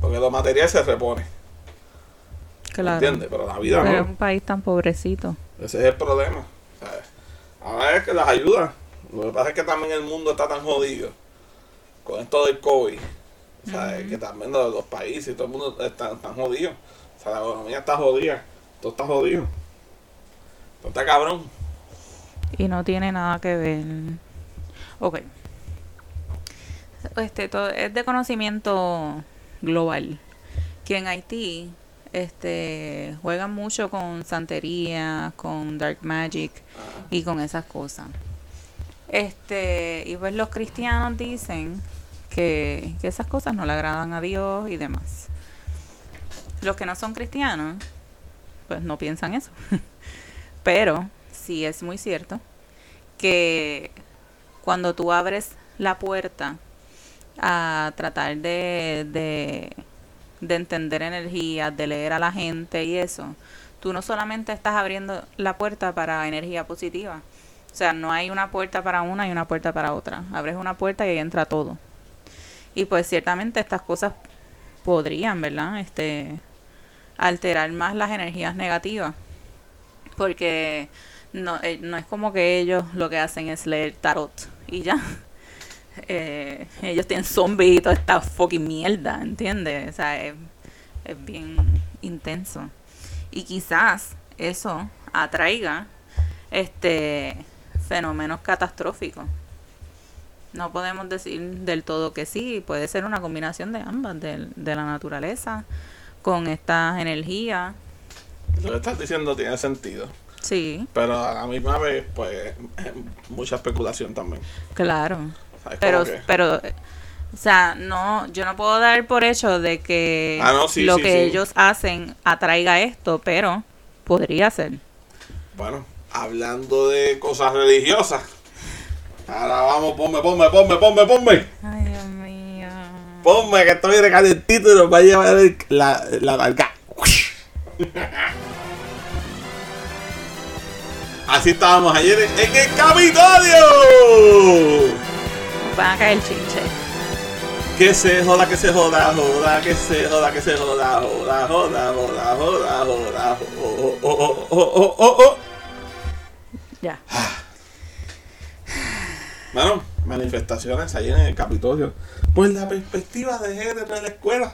Porque los materiales se repone. Claro. ¿Entiendes? Pero la vida Pero es no. un país tan pobrecito. Ese es el problema. ¿sabes? Ahora es que las ayudas. Lo que pasa es que también el mundo está tan jodido con esto del COVID. ¿sabes? Que también los, los países y todo el mundo están tan jodidos. O sea, la economía está jodida. Todo está jodido. Todo está cabrón. Y no tiene nada que ver. Ok. Este, todo, es de conocimiento global que en Haití este juegan mucho con santería, con dark magic y con esas cosas. Este, y pues los cristianos dicen que, esas cosas no le agradan a Dios y demás. Los que no son cristianos, pues no piensan eso. Pero sí es muy cierto que cuando tú abres la puerta a tratar de, de, de entender energías, de leer a la gente y eso, tú no solamente estás abriendo la puerta para energía positiva, o sea, no hay una puerta para una y una puerta para otra. Abres una puerta y ahí entra todo. Y pues ciertamente estas cosas podrían, ¿verdad? Este alterar más las energías negativas. Porque no, eh, no es como que ellos lo que hacen es leer tarot y ya. Eh, ellos tienen zombies y toda esta fucking mierda, ¿entiendes? O sea, es, es bien intenso. Y quizás eso atraiga este fenómenos catastróficos. No podemos decir del todo que sí, puede ser una combinación de ambas, de, de la naturaleza con estas energías. Lo que estás diciendo tiene sentido. Sí, Pero a la misma vez, pues, mucha especulación también. claro. ¿Sabes? Pero, que- pero, eh, o sea, no, yo no puedo dar por hecho de que Ah, no, sí, lo sí, que sí. ellos hacen atraiga esto, pero podría ser. Bueno, hablando de cosas religiosas. Ahora vamos, ponme, ponme, ponme, ponme, ponme. Ay, Dios mío. Ponme que estoy de calentito y nos va a llevar el- la, la larga. Así estábamos ayer en, en el Capitolio. Van a caer chinche. Que se joda, que se joda, joda, que se joda, que se joda, joda, joda, joda, joda, joda, oh, oh, oh, oh, oh, oh, oh. Ya. Bueno, manifestaciones ayer en el Capitolio. Pues la perspectiva de género en la escuela.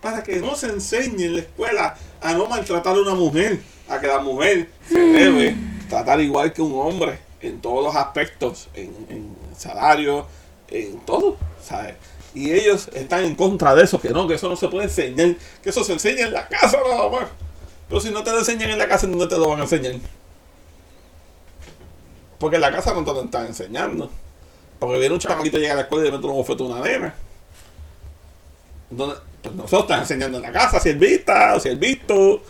Para que no se enseñe en la escuela a no maltratar a una mujer. A que la mujer se debe tratar igual que un hombre en todos los aspectos. En, en salario, en todo. ¿sabes? Y ellos están en contra de eso. Que no, que eso no se puede enseñar. Que eso se enseña en la casa nada más. Pero si no te lo enseñan en la casa, ¿dónde te lo van a enseñar? Porque en la casa no te lo están enseñando. Porque viene un chamaquito llega a la escuela y mete un bofete a una nena. Entonces, pues nosotros están enseñando en la casa, si el vista o si el visto.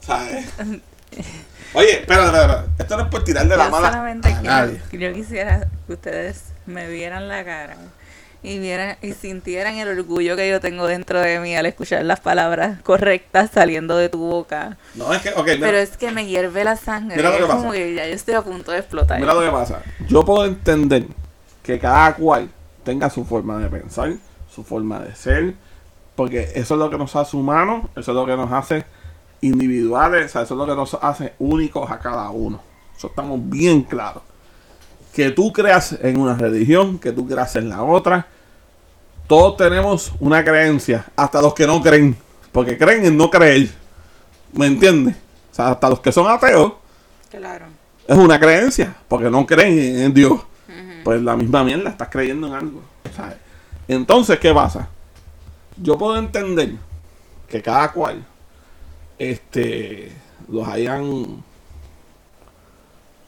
¿Sabes? Oye, espera, espera, espera. Esto no es por tirar de la mala solamente a quiero- nadie. yo quisiera que ustedes me vieran la cara y vieran y sintieran el orgullo que yo tengo dentro de mí al escuchar las palabras correctas saliendo de tu boca. No, es que, ok, mira, Pero es que me hierve la sangre. Mira lo que es como pasa. que ya yo estoy a punto de explotar. mira lo que pasa. Yo puedo entender que cada cual tenga su forma de pensar, su forma de ser, porque eso es lo que nos hace humanos, eso es lo que nos hace individuales, o sea, eso es lo que nos hace únicos a cada uno. Eso estamos bien claros. Que tú creas en una religión, que tú creas en la otra, todos tenemos una creencia, hasta los que no creen, porque creen en no creer. ¿Me entiendes? O sea, hasta los que son ateos, Claro. es una creencia, porque no creen en Dios. Pues la misma mierda, estás creyendo en algo. ¿sabes? Entonces, ¿qué pasa? Yo puedo entender que cada cual este los hayan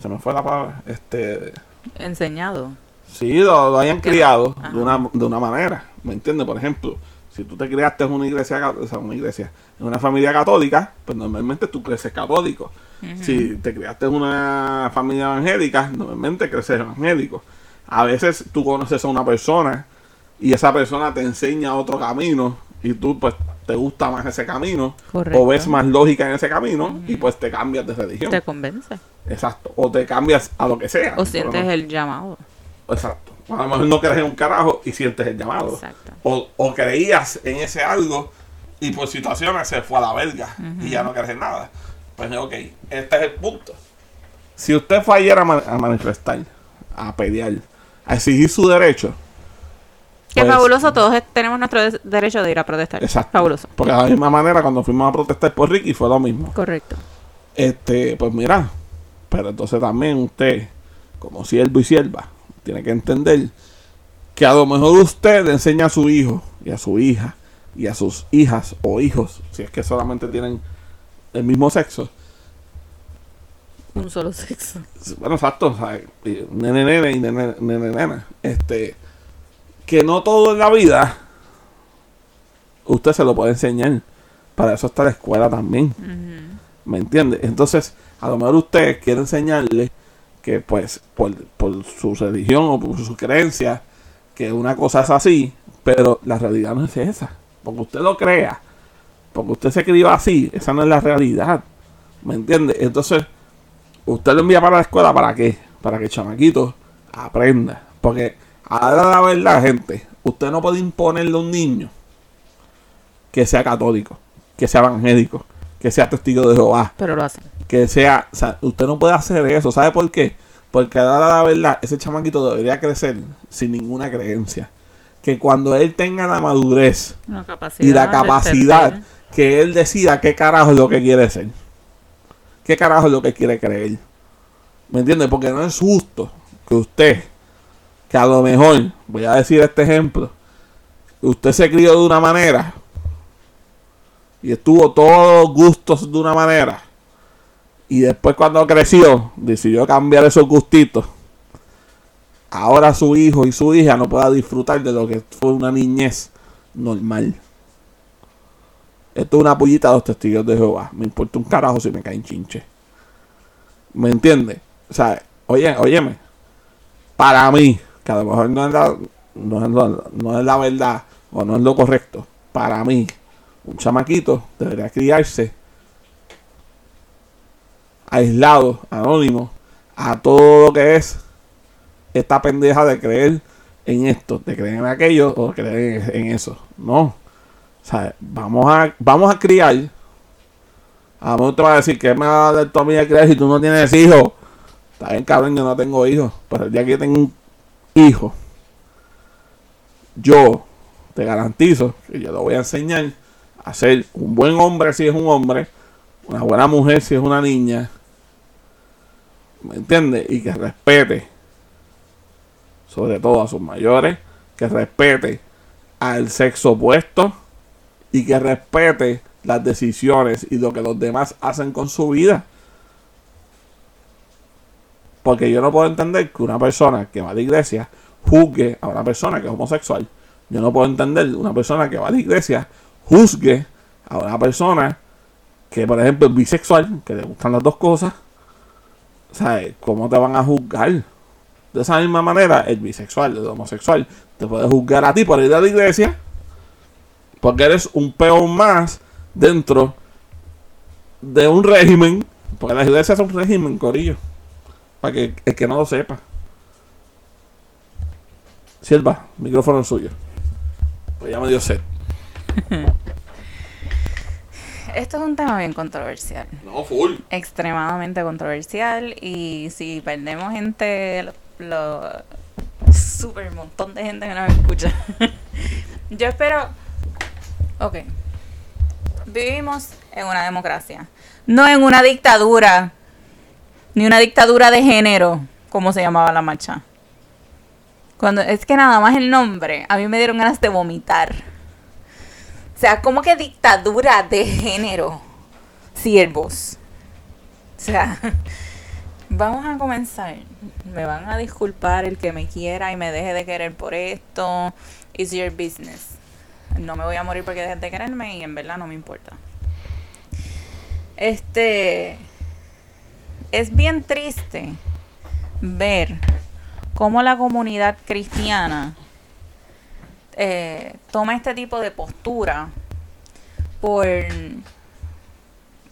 se me fue la palabra este Enseñado. sí lo, lo hayan criado Ajá. de una, de una manera ¿me entiendes? por ejemplo si tú te criaste en una iglesia o sea, una iglesia en una familia católica pues normalmente tú creces católico si te criaste en una familia evangélica normalmente creces evangélico a veces tú conoces a una persona y esa persona te enseña otro camino y tú pues te gusta más ese camino Correcto. o ves más lógica en ese camino y pues te cambias de religión. Te convence. Exacto. O te cambias a lo que sea. O sientes no- el llamado. Exacto. A lo mejor no crees en un carajo y sientes el llamado. Exacto. O, o creías en ese algo y por situaciones se fue a la verga y ya no crees en nada. Pues ok, este es el punto. Si usted fue ayer a, a manifestar, a pelear, a exigir su derecho, Qué Pues- fabuloso, todos tenemos nuestro derecho de ir a protestar. exacto. Fabuloso. Porque de la misma manera cuando fuimos a protestar por Ricky fue lo mismo. Correcto. Este, pues mira, pero entonces también usted, como siervo y sierva, tiene que entender que a lo mejor usted le enseña a su hijo y a su hija y a sus hijas o hijos, si es que solamente tienen el mismo sexo, Un solo sexo. bueno, exacto, nene, nene y nene, nene, nena. Este, que no todo en la vida usted se lo puede enseñar. Para eso está la escuela también. ¿Me entiende? Entonces, a lo mejor usted quiere enseñarle que, pues, por, por su religión o por su creencia, que una cosa es así, pero la realidad no es esa. Porque usted lo crea, porque usted se crió así, esa no es la realidad. ¿Me entiende? Entonces, usted lo envía para la escuela, ¿para qué? Para que el chamaquito aprenda. Porque, ahora la verdad, gente, usted no puede imponerle a un niño que sea católico, que sea evangélico, que sea testigo de Jehová, Pero lo hacen. que sea, o sea, usted no puede hacer eso, ¿sabe por qué? Porque ahora la verdad, ese chamaquito debería crecer sin ninguna creencia. Que cuando él tenga la madurez y la capacidad, que él decida qué carajo es lo que quiere ser. ¿Qué carajo es lo que quiere creer? ¿Me entiende? Porque no es justo que usted, que a lo mejor, voy a decir este ejemplo, usted se crió de una manera y estuvo todos los gustos de una manera y después cuando creció decidió cambiar esos gustitos ahora su hijo y su hija no pueda disfrutar de lo que fue una niñez normal esto es una pullita de los testigos de Jehová me importa un carajo si me caen chinche ¿me entiendes? o sea oye, óyeme para mí que a lo mejor no es la, no es la- no es la verdad o no es lo correcto para mí un chamaquito debería criarse aislado, anónimo, a todo lo que es esta pendeja de creer en esto, de creer en aquello o de creer en eso. No. O sea, vamos a, vamos a criar. A mejor te va a decir que me va a dar tu amiga criar si tú no tienes hijos. Está bien, cabrón, yo no tengo hijos. Pero el día que yo tenga un hijo, yo te garantizo que yo lo voy a enseñar a ser un buen hombre si es un hombre, una buena mujer si es una niña, ¿me entiendes? Y que respete, sobre todo a sus mayores, que respete al sexo opuesto y que respete las decisiones y lo que los demás hacen con su vida. Porque yo no puedo entender que una persona que va a la iglesia juzgue a una persona que es homosexual. Yo no puedo entender una persona que va a la iglesia juzgue a una persona que, por ejemplo, es bisexual, que le gustan las dos cosas. ¿Sabes? ¿Cómo te van a juzgar? De esa misma manera, el bisexual, el homosexual, te puede juzgar a ti por ir a la iglesia. Porque eres un peón más dentro de un régimen. Porque las iglesias son un régimen, corillo. Para que el que no lo sepa. Sierva, micrófono es suyo. Pues ya me dio sed. Esto es un tema bien controversial. No, full. Extremadamente controversial. Y si perdemos gente, lo, lo- super montón de gente que nos escucha. Yo espero. Ok. Vivimos en una democracia. No en una dictadura. Ni una dictadura de género, como se llamaba la marcha. Cuando es que nada más el nombre, a mí me dieron ganas de vomitar. O sea, como que dictadura de género. Siervos. O sea, vamos a comenzar. Me van a disculpar el que me quiera y me deje de querer por esto. It's your business. No me voy a morir porque dejen de quererme y en verdad no me importa. Este. Es bien triste ver cómo la comunidad cristiana eh, toma este tipo de postura por,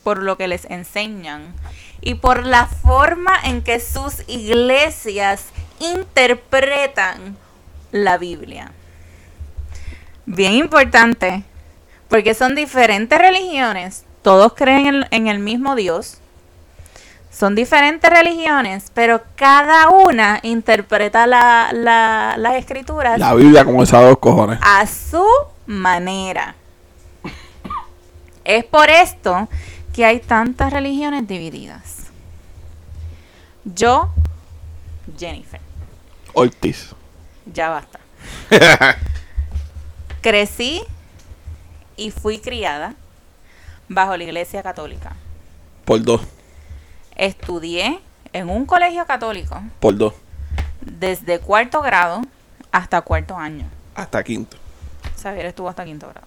por lo que les enseñan y por la forma en que sus iglesias interpretan la Biblia. Bien importante, porque son diferentes religiones, todos creen en, en el mismo Dios, son diferentes religiones, pero cada una interpreta la, la- las escrituras La Biblia con esos dos cojones. a su manera. Es por esto que hay tantas religiones divididas. Yo, Jennifer, Ortiz. ya basta. Crecí y fui criada bajo la iglesia católica. Por dos. Estudié en un colegio católico Por dos. desde cuarto grado hasta cuarto año. Hasta quinto. Xavier estuvo hasta quinto grado.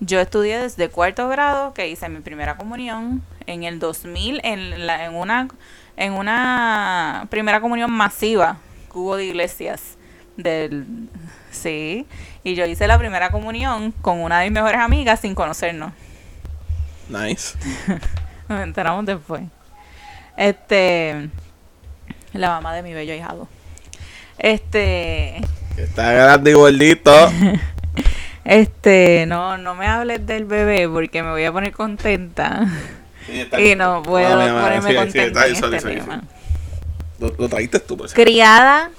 Yo estudié desde cuarto grado, que hice mi primera comunión en el 2000, en, la- en, una, en una primera comunión masiva que hubo de iglesias. Del, sí, y yo hice la primera comunión con una de mis mejores amigas sin conocernos. Nice. Nos enteramos después. Este, la mamá de mi bello hijado. Este, Está grande y gordito. Este, no, no me hables del bebé porque me voy a poner contenta. Y no puedo ponerme contenta en este tema. Lo, lo trajiste tú, pues. Criada,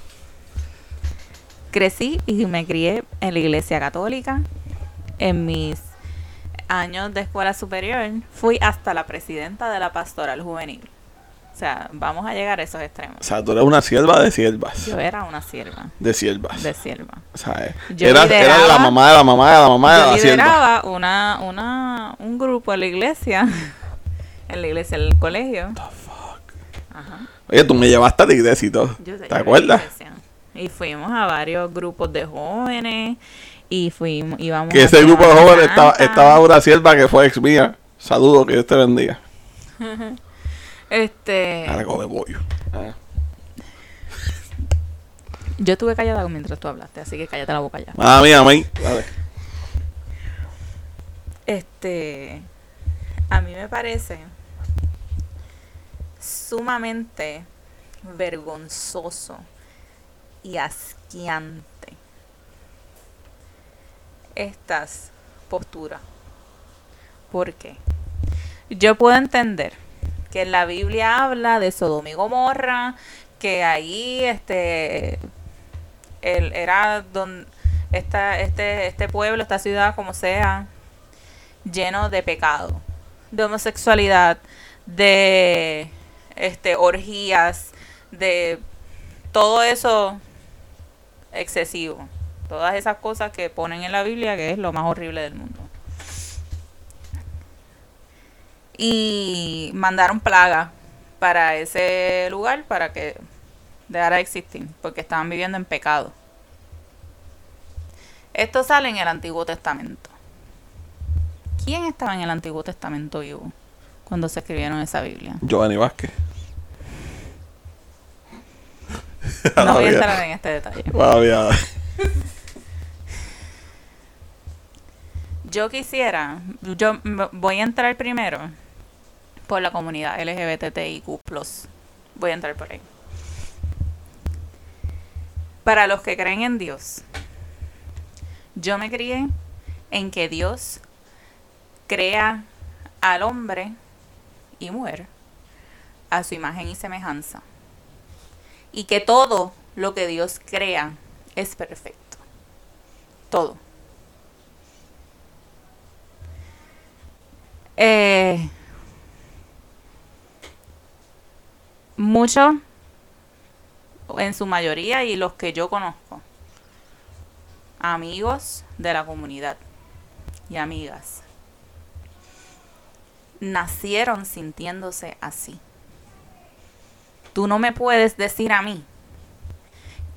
crecí y me crié en la iglesia católica. En mis años de escuela superior fui hasta la presidenta de la pastoral juvenil. O sea, vamos a llegar a esos extremos. O sea, tú eres una sierva de siervas. Yo era una sierva, De siervas. de sierva. O sea, eh, Yo era, era la mamá de la mamá de la mamá de Yo la sierva. lideraba una, una, un grupo en la iglesia, en la iglesia del colegio. Ajá. Oye, tú me llevaste a la iglesia y todo. Yo ¿Te acuerdas? iglesia. Y fuimos a varios grupos de jóvenes y fuimos, íbamos Que a ese grupo de jóvenes estaba, estaba una sierva que fue ex mía. Saludos, que Dios te bendiga. Este, Ahora come pollo. Ah. yo estuve callada mientras tú hablaste, así que cállate la boca ya. Mala mía, amén. Dale. Este, a mí me parece sumamente vergonzoso y asqueante estas posturas. ¿Por qué? Yo puedo entender que la Biblia habla de Sodoma y Gomorra, que ahí este el, era don, esta, este, este pueblo, esta ciudad, como sea, lleno de pecado, de homosexualidad, de este orgías, de todo eso excesivo. Todas esas cosas que ponen en la Biblia que es lo más horrible del mundo. Y mandaron plaga para ese lugar para que dejara de existir, porque estaban viviendo en pecado. Esto sale en el Antiguo Testamento. ¿Quién estaba en el Antiguo Testamento vivo cuando se escribieron esa Biblia? Giovanni Vázquez. No voy a entrar en este detalle. Yo quisiera, yo voy a entrar primero por la comunidad LGBTIQ+. Voy a entrar por ahí. Para los que creen en Dios, yo me crié en que Dios crea al hombre y mujer a su imagen y semejanza. Y que todo lo que Dios crea es perfecto. Todo. Eh, muchos, en su mayoría, y los que yo conozco, amigos de la comunidad y amigas, nacieron sintiéndose así. Tú no me puedes decir a mí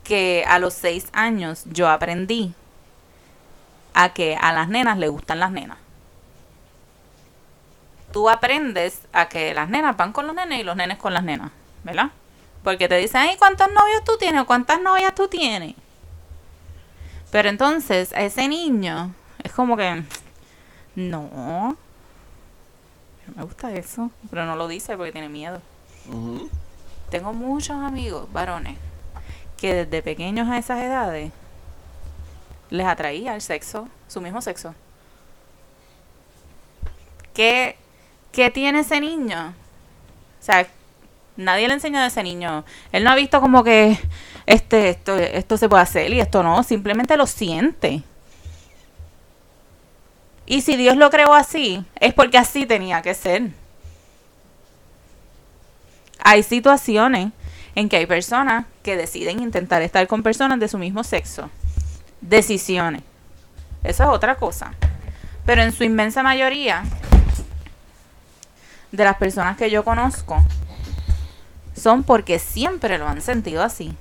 que a los seis años yo aprendí a que a las nenas le gustan las nenas tú aprendes a que las nenas van con los nenes y los nenes con las nenas, ¿verdad? Porque te dicen, ay, ¿cuántos novios tú tienes? ¿Cuántas novias tú tienes? Pero entonces a ese niño es como que, no, no me gusta eso, pero no lo dice porque tiene miedo. Ujú. Tengo muchos amigos varones que desde pequeños a esas edades les atraía el sexo, su mismo sexo. ¿Qué, qué tiene ese niño? O sea, nadie le enseña a ese niño. Él no ha visto como que este, esto, esto se puede hacer y esto no, simplemente lo siente. Y si Dios lo creó así, es porque así tenía que ser hay situaciones en que hay personas que deciden intentar estar con personas de su mismo sexo. Decisiones. Eso es otra cosa. Pero en su inmensa mayoría de las personas que yo conozco son porque siempre lo han sentido así.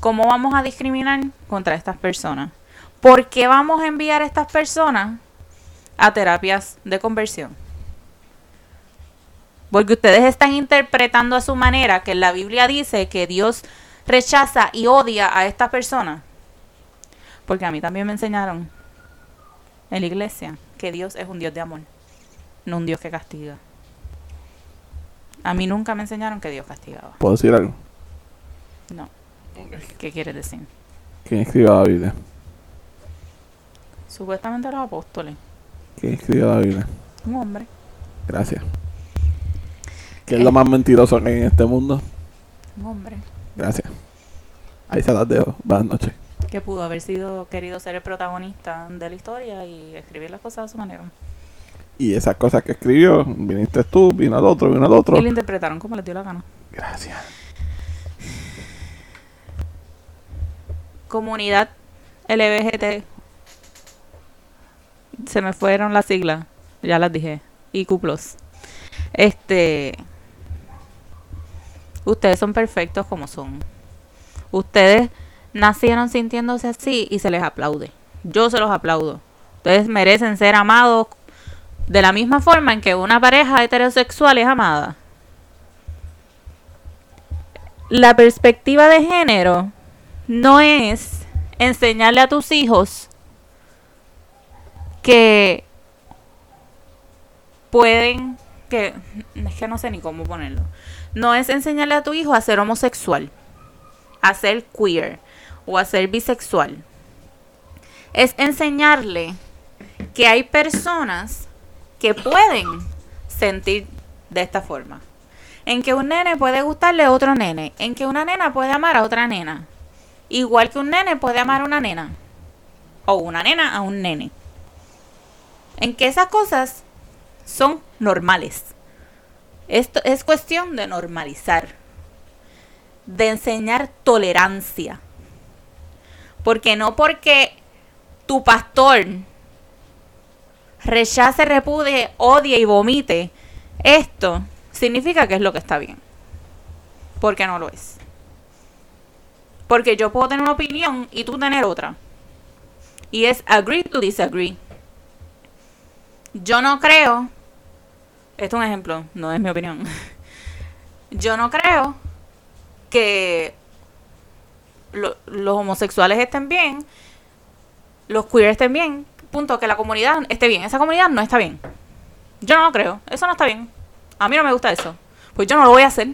¿Cómo vamos a discriminar contra estas personas? ¿Por qué vamos a enviar a estas personas a terapias de conversión? Porque ustedes están interpretando a su manera que la Biblia dice que Dios rechaza y odia a estas personas. Porque a mí también me enseñaron en la iglesia que Dios es un Dios de amor, no un Dios que castiga. A mí nunca me enseñaron que Dios castigaba. ¿Puedo decir algo? No. ¿Qué quieres decir? ¿Quién escribió la Biblia? Supuestamente los apóstoles. ¿Quién escribió la Biblia? Un hombre. Gracias. ¿Qué es lo más mentiroso que hay en este mundo? Un hombre. Gracias. Ahí se las dejo. Buenas noches. Que pudo haber sido querido ser el protagonista de la historia y escribir las cosas a su manera. Y esas cosas que escribió, viniste tú, vino el otro, vino el otro. Y lo interpretaron como les dio la gana. Gracias. Comunidad LBGT. Se me fueron las siglas. Ya las dije. IQ Plus. Este. Ustedes son perfectos como son. Ustedes nacieron sintiéndose así y se les aplaude. Yo se los aplaudo. Ustedes merecen ser amados de la misma forma en que una pareja heterosexual es amada. La perspectiva de género no es enseñarle a tus hijos que pueden que es que no sé ni cómo ponerlo. No es enseñarle a tu hijo a ser homosexual, a ser queer o a ser bisexual. Es enseñarle que hay personas que pueden sentir de esta forma. En que un nene puede gustarle a otro nene. En que una nena puede amar a otra nena. Igual que un nene puede amar a una nena. O una nena a un nene. En que esas cosas son normales. Esto es cuestión de normalizar. De enseñar tolerancia. Porque no porque tu pastor rechace, repudie, odie y vomite esto, significa que es lo que está bien. Porque no lo es. Porque yo puedo tener una opinión y tú tener otra. Y es agree to disagree. Yo no creo, esto es un ejemplo, no es mi opinión. Yo no creo que los homosexuales estén bien, los queer estén bien, punto, que la comunidad esté bien. Esa comunidad no está bien. Yo no lo creo, eso no está bien. A mí no me gusta eso. Pues yo no lo voy a hacer.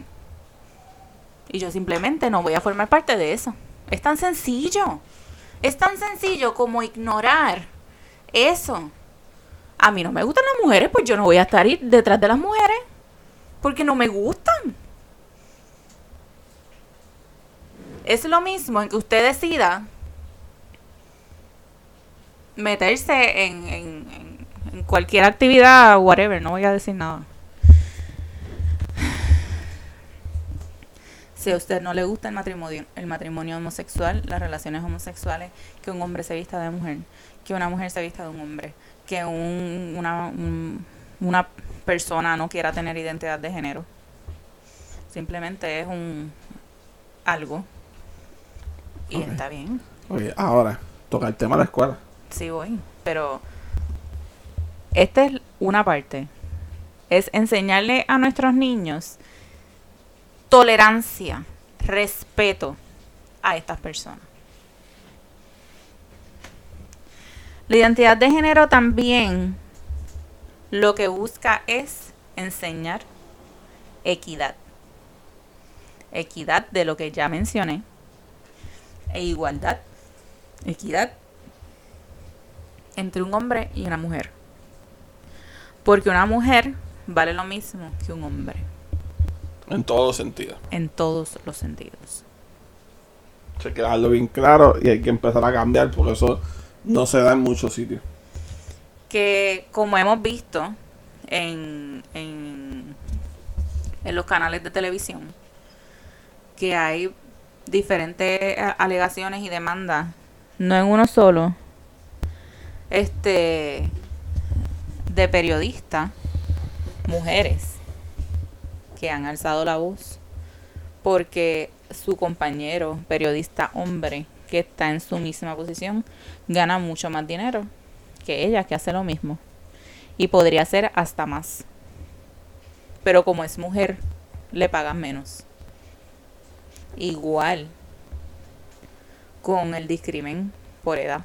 Y yo simplemente no voy a formar parte de eso. Es tan sencillo. Es tan sencillo como ignorar eso. A mí no me gustan las mujeres, pues yo no voy a estar detrás de las mujeres. Porque no me gustan. Es lo mismo en que usted decida meterse en, en, cualquier actividad, whatever, no voy a decir nada. Si a usted no le gusta el matrimonio, el matrimonio homosexual, las relaciones homosexuales, que un hombre se vista de mujer, que una mujer se vista de un hombre, que un, una, una persona no quiera tener identidad de género. Simplemente es un algo. Y está bien. Ahora, toca el tema de la escuela. Sí voy, pero esta es una parte. Es enseñarle a nuestros niños tolerancia, respeto a estas personas. La identidad de género también lo que busca es enseñar equidad. Equidad de lo que ya mencioné. E igualdad. Equidad entre un hombre y una mujer. Porque una mujer vale lo mismo que un hombre, En todos los sentidos. en todos los sentidos. Hay que dejarlo bien claro y hay que empezar a cambiar porque eso no se da en muchos sitios. Que como hemos visto en, en, en los canales de televisión, que hay diferentes alegaciones y demandas, no en uno solo, este de periodistas, mujeres, que han alzado la voz porque su compañero periodista hombre que está en su misma posición gana mucho más dinero que ella que hace lo mismo. Y podría ser hasta más. Pero como es mujer le pagan menos. Igual con el discrimen por edad.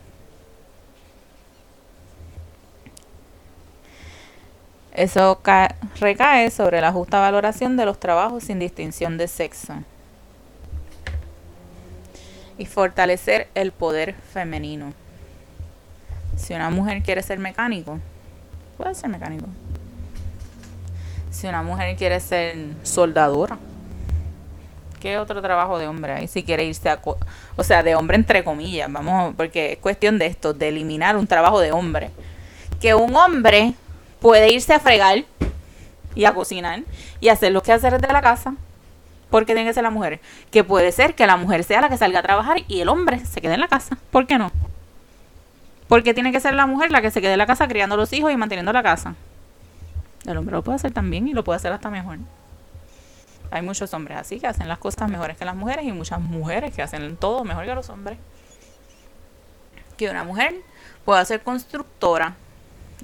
Eso recae sobre la justa valoración de los trabajos sin distinción de sexo. Y fortalecer el poder femenino. Si una mujer quiere ser mecánico, puede ser mecánico. Si una mujer quiere ser soldadora, ¿qué otro trabajo de hombre hay? Si quiere irse a... O sea, de hombre entre comillas, vamos, porque es cuestión de esto, de eliminar un trabajo de hombre. Que un hombre puede irse a fregar y a cocinar y hacer los quehaceres de la casa. Porque tiene que ser la mujer. Que puede ser que la mujer sea la que salga a trabajar y el hombre se quede en la casa. ¿Por qué no? Porque tiene que ser la mujer la que se quede en la casa criando los hijos y manteniendo la casa. El hombre lo puede hacer también y lo puede hacer hasta mejor. Hay muchos hombres así que hacen las cosas mejores que las mujeres y muchas mujeres que hacen todo mejor que los hombres. Que una mujer pueda ser constructora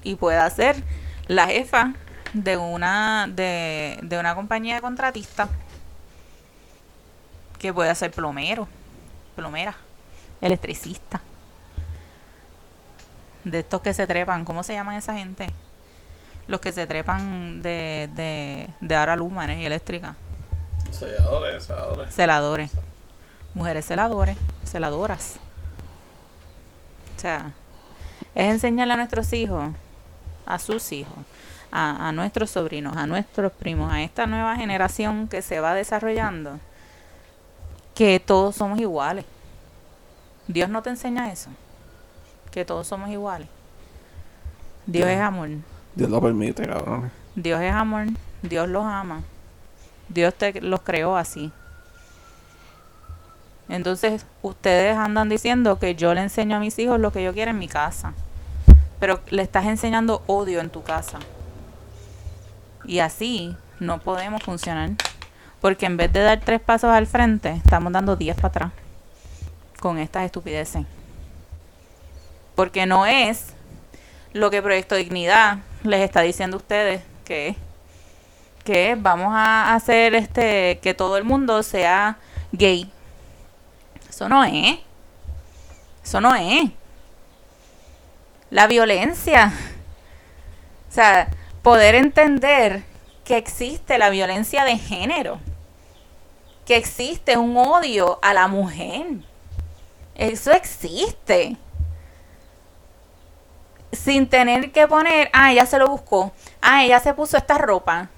y pueda ser la jefa de una, de, una compañía de contratista que puede ser plomero, plomera, electricista. De estos que se trepan, ¿cómo se llaman esa gente? Los que se trepan de, de, de ahora luma y eléctrica. Celadores, celadores. Celadores. Mujeres celadores, celadoras. O sea, es enseñarle a nuestros hijos a sus hijos, a, nuestros sobrinos, a nuestros primos, a esta nueva generación que se va desarrollando, que todos somos iguales. Dios no te enseña eso, que todos somos iguales. Dios es amor. Dios lo permite, cabrón. Dios es amor, Dios los ama. Dios te los creó así. Entonces, ustedes andan diciendo que yo le enseño a mis hijos lo que yo quiero en mi casa pero le estás enseñando odio en tu casa. Y así no podemos funcionar. Porque en vez de dar tres pasos al frente, estamos dando diez para atrás. Con estas estupideces. Porque no es lo que Proyecto Dignidad les está diciendo a ustedes que que vamos a hacer este que todo el mundo sea gay. Eso no es. Eso no es la violencia. O sea, poder entender que existe la violencia de género, que existe un odio a la mujer. Eso existe. Sin tener que poner, ah, ella se lo buscó, ah, ella se puso esta ropa.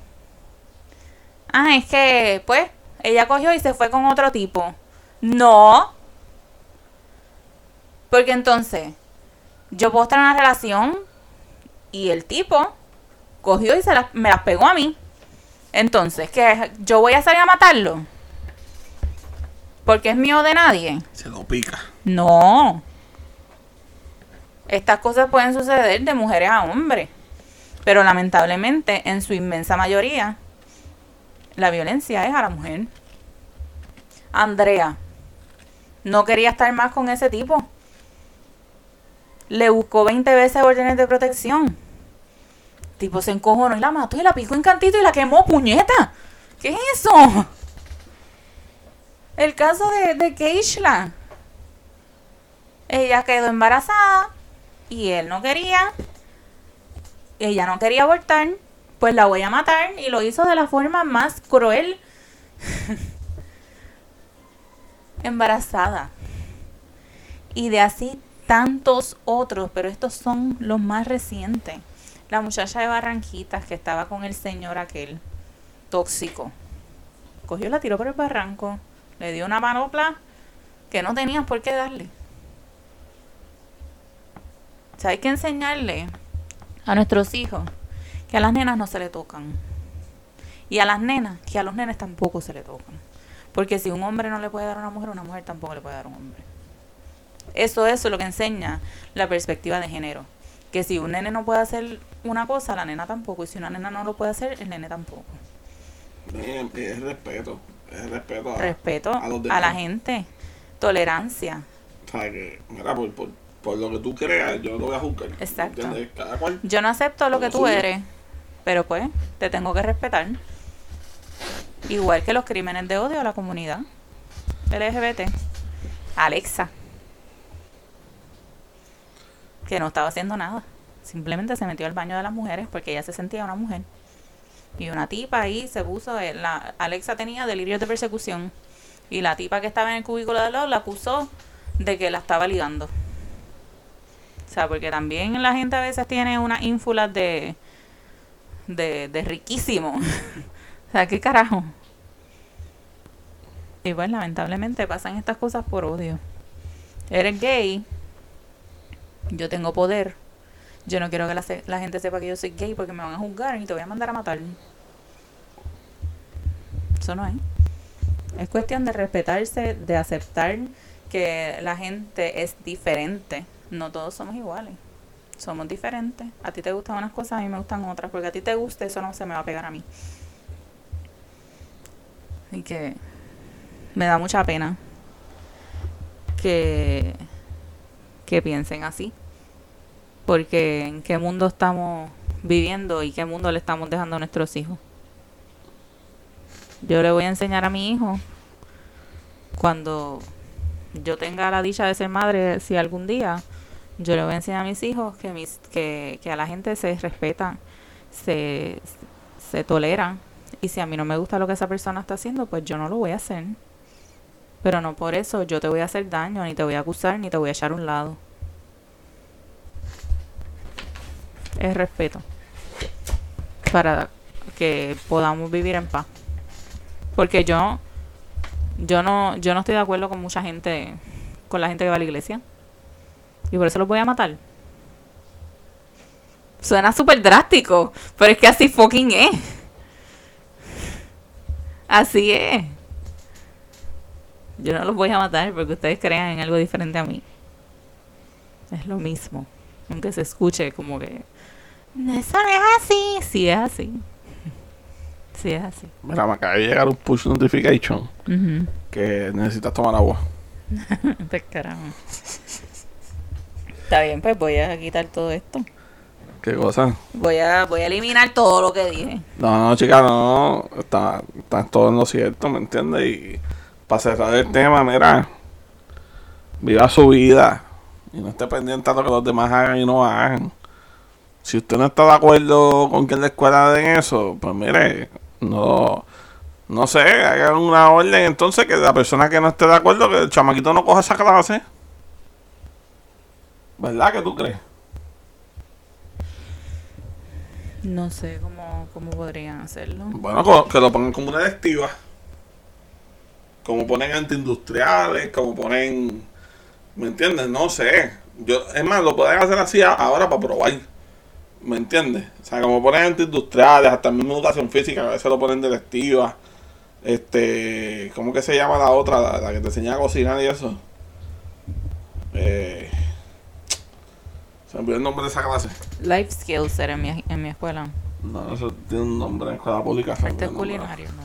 Ah, es que, pues, ella cogió y se fue con otro tipo. No. Porque entonces, yo puedo estar en una relación y el tipo cogió y se me las pegó a mí. Entonces, ¿qué? ¿Yo voy a salir a matarlo? Porque es mío de nadie. Se lo pica. No. Estas cosas pueden suceder de mujeres a hombres. Pero lamentablemente, en su inmensa mayoría, la violencia es a la mujer. Andrea no quería estar más con ese tipo le buscó 20 veces órdenes de protección. tipo se encojonó y la mató y la picó en cantito y la quemó, puñeta. ¿Qué es eso? El caso de, de Keishla. Ella quedó embarazada y él no quería. Ella no quería abortar. Pues la voy a matar y lo hizo de la forma más cruel. embarazada. Y de así tantos otros, pero estos son los más recientes. La muchacha de Barranquitas que estaba con el señor aquel tóxico. Cogió la tiró por el barranco, le dio una manopla que no tenías por qué darle. O sea, hay que enseñarle a nuestros hijos que a las nenas no se le tocan. Y a las nenas, que a los nenes tampoco se le tocan. Porque si un hombre no le puede dar a una mujer, una mujer tampoco le puede dar a un hombre. Eso, es lo que enseña la perspectiva de género. Que si un nene no puede hacer una cosa, la nena tampoco. Y si una nena no lo puede hacer, el nene tampoco. Es respeto. Es respeto a, Respeto a los a la gente. Tolerancia. O sea, que, mira, por, por, por lo que tú creas, yo no voy a juzgar. Exacto. ¿Entiendes? Cada cual. Yo no acepto lo que tú suyo. eres, pero pues te tengo que respetar. Igual que los crímenes de odio a la comunidad LGBT. Alexa. Que no estaba haciendo nada. Simplemente se metió al baño de las mujeres porque ella se sentía una mujer. Y una tipa ahí se puso. eh, La, Alexa tenía delirios de persecución. Y la tipa que estaba en el cubículo de lado la acusó de que la estaba ligando. O sea, porque también la gente a veces tiene unas ínfulas de, de, de riquísimo. o sea, ¿qué carajo? Y pues lamentablemente pasan estas cosas por odio. Eres gay, yo tengo poder. Yo no quiero que la, la gente sepa que yo soy gay porque me van a juzgar y te voy a mandar a matar. Eso no es. Es cuestión de respetarse, de aceptar que la gente es diferente. No todos somos iguales. Somos diferentes. A ti te gustan unas cosas, a mí me gustan otras. Porque a ti te gusta, eso no se me va a pegar a mí. Y que me da mucha pena que, que piensen así. Porque en qué mundo estamos viviendo y qué mundo le estamos dejando a nuestros hijos. Yo le voy a enseñar a mi hijo cuando yo tenga la dicha de ser madre, si algún día, yo le voy a enseñar a mis hijos que, mis, que, a la gente se respeta, se, se tolera. Y si a mí no me gusta lo que esa persona está haciendo, pues yo no lo voy a hacer. Pero no por eso yo te voy a hacer daño, ni te voy a acusar, ni te voy a echar a un lado. Es respeto. Para que podamos vivir en paz. Porque yo yo no yo no estoy de acuerdo con mucha gente con la gente que va a la iglesia. Y por eso los voy a matar. Suena súper drástico, pero es que así fucking es. Así es. Yo no los voy a matar porque ustedes crean en algo diferente a mí. Es lo mismo. Aunque se escuche como que... Eso no es así. Sí es así. Sí es así. Mira, me acaba de llegar un push notification que necesitas tomar agua. Pues carajo. Está bien, pues voy a quitar todo esto. ¿Qué cosa? Voy a, voy a eliminar todo lo que dije. No, no, chica, no. Está, está todo en lo cierto, ¿me entiendes? Y para cerrar el tema, mira, viva su vida y no esté pendiente a lo que los demás hagan y no hagan. Si usted no está de acuerdo con que la escuela den eso, pues mire, no, no sé, hagan una orden entonces que la persona que no esté de acuerdo, que el chamaquito no coja esa clase. ¿Verdad que tú crees? No sé cómo, cómo podrían hacerlo. Bueno, que lo pongan como una electiva. Como ponen antiindustriales, como ponen. ¿Me entiendes? No sé. Yo, es más, lo pueden hacer así ahora para probar. ¿Me entiendes? O sea, como ponen antiindustriales, hasta mismo educación física, a veces lo ponen de electiva. Este. ¿Cómo que se llama la otra? La, la que te enseña a cocinar y eso. Eh, se me olvidó el nombre de esa clase. Life skills era en mi, en mi escuela. No, eso tiene un nombre en escuela pública. Arte culinario, no.